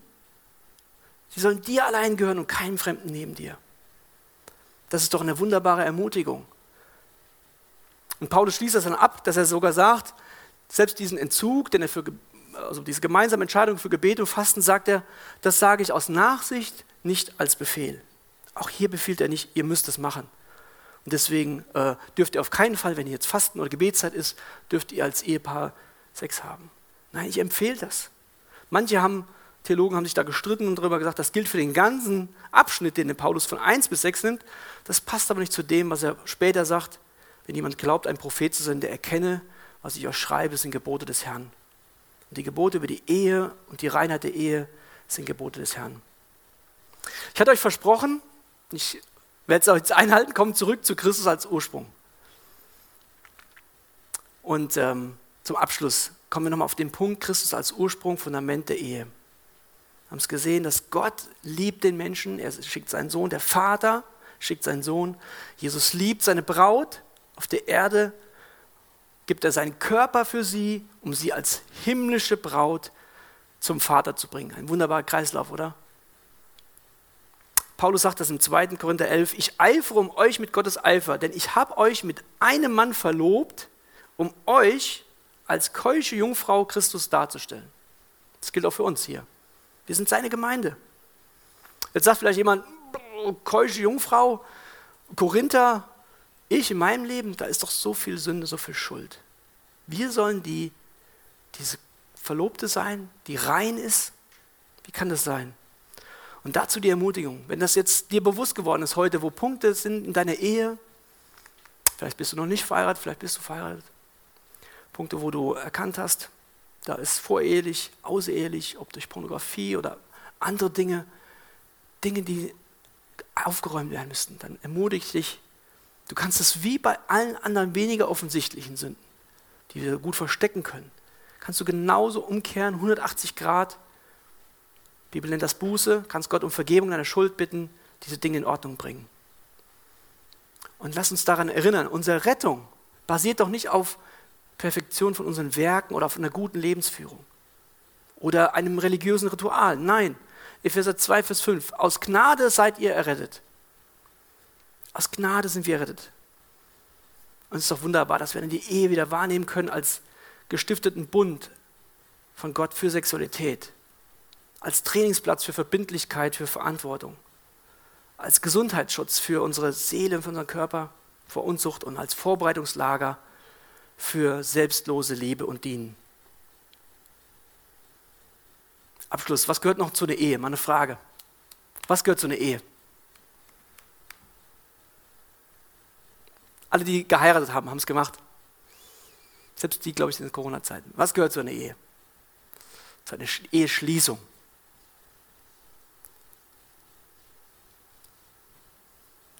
Sie sollen dir allein gehören und keinem Fremden neben dir. Das ist doch eine wunderbare Ermutigung. Und Paulus schließt das dann ab, dass er sogar sagt, selbst diesen Entzug, den er für, also diese gemeinsame Entscheidung für Gebet und Fasten, sagt er, das sage ich aus Nachsicht, nicht als Befehl. Auch hier befiehlt er nicht, ihr müsst es machen. Und deswegen äh, dürft ihr auf keinen Fall, wenn ihr jetzt Fasten oder Gebetszeit ist, dürft ihr als Ehepaar Sex haben. Nein, ich empfehle das. Manche haben, Theologen haben sich da gestritten und darüber gesagt, das gilt für den ganzen Abschnitt, den Paulus von 1 bis 6 nimmt. Das passt aber nicht zu dem, was er später sagt. Wenn jemand glaubt, ein Prophet zu sein, der erkenne, was ich euch schreibe, sind Gebote des Herrn. Und die Gebote über die Ehe und die Reinheit der Ehe sind Gebote des Herrn. Ich hatte euch versprochen, ich werde es auch jetzt einhalten, kommen zurück zu Christus als Ursprung. Und ähm, zum Abschluss kommen wir nochmal auf den Punkt, Christus als Ursprung, Fundament der Ehe. Wir haben es gesehen, dass Gott liebt den Menschen, er schickt seinen Sohn, der Vater schickt seinen Sohn, Jesus liebt seine Braut, auf der Erde gibt er seinen Körper für sie, um sie als himmlische Braut zum Vater zu bringen. Ein wunderbarer Kreislauf, oder? Paulus sagt das im 2. Korinther 11, ich eifere um euch mit Gottes Eifer, denn ich habe euch mit einem Mann verlobt, um euch als keusche Jungfrau Christus darzustellen. Das gilt auch für uns hier. Wir sind seine Gemeinde. Jetzt sagt vielleicht jemand, keusche Jungfrau, Korinther, ich in meinem Leben, da ist doch so viel Sünde, so viel Schuld. Wir sollen die, diese Verlobte sein, die rein ist. Wie kann das sein? Und dazu die Ermutigung, wenn das jetzt dir bewusst geworden ist heute, wo Punkte sind in deiner Ehe, vielleicht bist du noch nicht verheiratet, vielleicht bist du verheiratet, Punkte, wo du erkannt hast, da ist vorehelich, außerehelich, ob durch Pornografie oder andere Dinge, Dinge, die aufgeräumt werden müssten, dann ermutige ich dich, Du kannst es wie bei allen anderen weniger offensichtlichen Sünden, die wir gut verstecken können, kannst du genauso umkehren, 180 Grad. Die Bibel nennt das Buße, kannst Gott um Vergebung deiner Schuld bitten, diese Dinge in Ordnung bringen. Und lass uns daran erinnern, unsere Rettung basiert doch nicht auf Perfektion von unseren Werken oder auf einer guten Lebensführung oder einem religiösen Ritual. Nein, Epheser 2, Vers 5. Aus Gnade seid ihr errettet. Aus Gnade sind wir errettet. Und es ist doch wunderbar, dass wir dann die Ehe wieder wahrnehmen können als gestifteten Bund von Gott für Sexualität, als Trainingsplatz für Verbindlichkeit, für Verantwortung, als Gesundheitsschutz für unsere Seele, für unseren Körper vor Unzucht und als Vorbereitungslager für selbstlose Liebe und Dienen. Abschluss, was gehört noch zu einer Ehe? Mal eine Frage. Was gehört zu einer Ehe? Alle, die geheiratet haben, haben es gemacht. Selbst die, glaube ich, in Corona-Zeiten. Was gehört zu einer Ehe? Zu einer Eheschließung.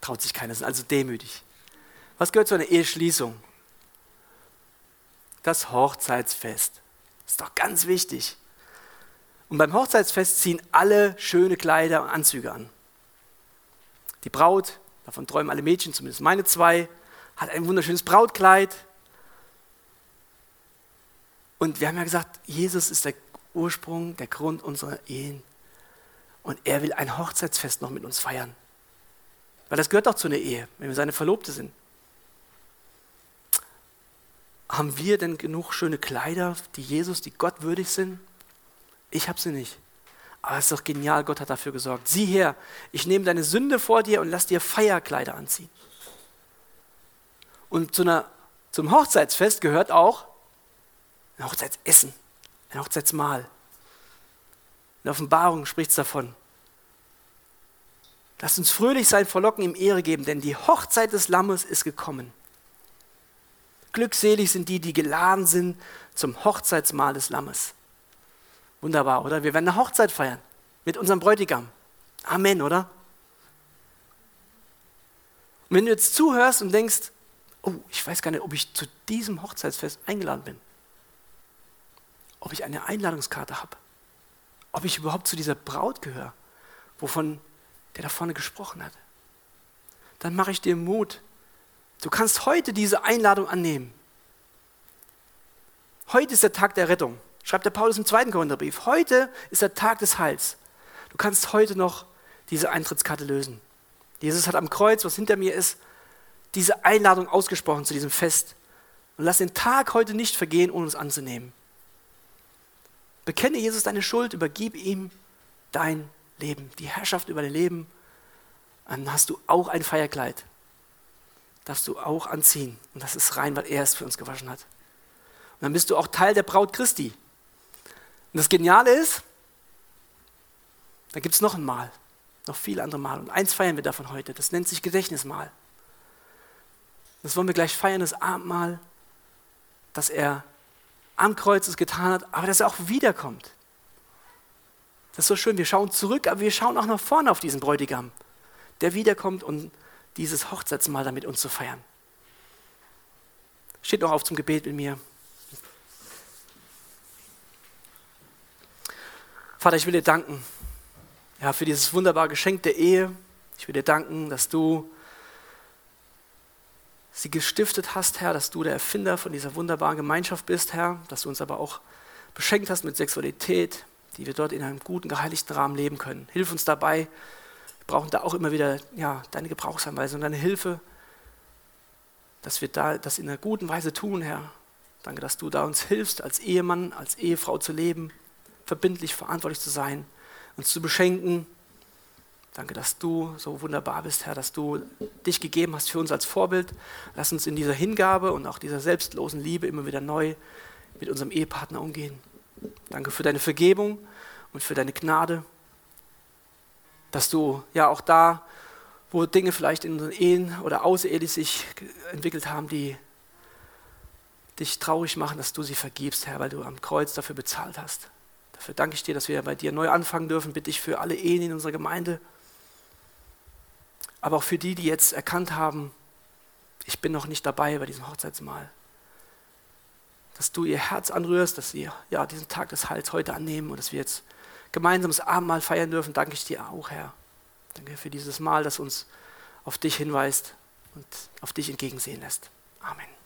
Traut sich keiner, sind also demütig. Was gehört zu einer Eheschließung? Das Hochzeitsfest. Ist doch ganz wichtig. Und beim Hochzeitsfest ziehen alle schöne Kleider und Anzüge an. Die Braut, davon träumen alle Mädchen, zumindest meine zwei, hat ein wunderschönes Brautkleid. Und wir haben ja gesagt, Jesus ist der Ursprung, der Grund unserer Ehen. Und er will ein Hochzeitsfest noch mit uns feiern. Weil das gehört doch zu einer Ehe, wenn wir seine Verlobte sind. Haben wir denn genug schöne Kleider, die Jesus, die Gott würdig sind? Ich habe sie nicht. Aber es ist doch genial, Gott hat dafür gesorgt. Sieh her, ich nehme deine Sünde vor dir und lass dir Feierkleider anziehen. Und zu einer, zum Hochzeitsfest gehört auch ein Hochzeitsessen, ein Hochzeitsmahl. In der Offenbarung spricht es davon. Lasst uns fröhlich sein, verlocken ihm Ehre geben, denn die Hochzeit des Lammes ist gekommen. Glückselig sind die, die geladen sind zum Hochzeitsmahl des Lammes. Wunderbar, oder? Wir werden eine Hochzeit feiern mit unserem Bräutigam. Amen, oder? Und wenn du jetzt zuhörst und denkst, oh, ich weiß gar nicht, ob ich zu diesem Hochzeitsfest eingeladen bin. Ob ich eine Einladungskarte habe. Ob ich überhaupt zu dieser Braut gehöre, wovon der da vorne gesprochen hat. dann mache ich dir Mut. Du kannst heute diese Einladung annehmen. Heute ist der Tag der Rettung. Schreibt der Paulus im zweiten Korintherbrief. Heute ist der Tag des Heils. Du kannst heute noch diese Eintrittskarte lösen. Jesus hat am Kreuz, was hinter mir ist, diese Einladung ausgesprochen zu diesem Fest. Und lass den Tag heute nicht vergehen, ohne uns anzunehmen. Bekenne Jesus deine Schuld, übergib ihm dein Leben, die Herrschaft über dein Leben. Dann hast du auch ein Feierkleid. Darfst du auch anziehen. Und das ist rein, weil er es für uns gewaschen hat. Und dann bist du auch Teil der Braut Christi. Und das Geniale ist, da gibt es noch ein Mal, noch viele andere Mal. Und eins feiern wir davon heute. Das nennt sich Gedächtnismahl. Das wollen wir gleich feiern, das Abendmahl, dass er am Kreuz es getan hat, aber dass er auch wiederkommt. Das ist so schön. Wir schauen zurück, aber wir schauen auch nach vorne auf diesen Bräutigam, der wiederkommt und dieses Hochzeitsmahl damit uns zu feiern. Steht noch auf zum Gebet mit mir. Vater, ich will dir danken ja, für dieses wunderbare Geschenk der Ehe. Ich will dir danken, dass du sie gestiftet hast, Herr, dass du der Erfinder von dieser wunderbaren Gemeinschaft bist, Herr, dass du uns aber auch beschenkt hast mit Sexualität, die wir dort in einem guten, geheiligten Rahmen leben können. Hilf uns dabei. Wir brauchen da auch immer wieder ja, deine Gebrauchsanweisung, deine Hilfe, dass wir da das in einer guten Weise tun, Herr. Danke, dass du da uns hilfst, als Ehemann, als Ehefrau zu leben, verbindlich, verantwortlich zu sein, uns zu beschenken. Danke, dass du so wunderbar bist, Herr, dass du dich gegeben hast für uns als Vorbild. Lass uns in dieser Hingabe und auch dieser selbstlosen Liebe immer wieder neu mit unserem Ehepartner umgehen. Danke für deine Vergebung und für deine Gnade, dass du ja auch da, wo Dinge vielleicht in unseren Ehen oder außerehelich sich entwickelt haben, die dich traurig machen, dass du sie vergibst, Herr, weil du am Kreuz dafür bezahlt hast. Dafür danke ich dir, dass wir bei dir neu anfangen dürfen. Bitte ich für alle Ehen in unserer Gemeinde, aber auch für die, die jetzt erkannt haben, ich bin noch nicht dabei bei diesem Hochzeitsmahl. Dass du ihr Herz anrührst, dass sie ja, diesen Tag des Heils heute annehmen und dass wir jetzt gemeinsam das Abendmahl feiern dürfen, danke ich dir auch, Herr. Danke für dieses Mal, das uns auf dich hinweist und auf dich entgegensehen lässt. Amen.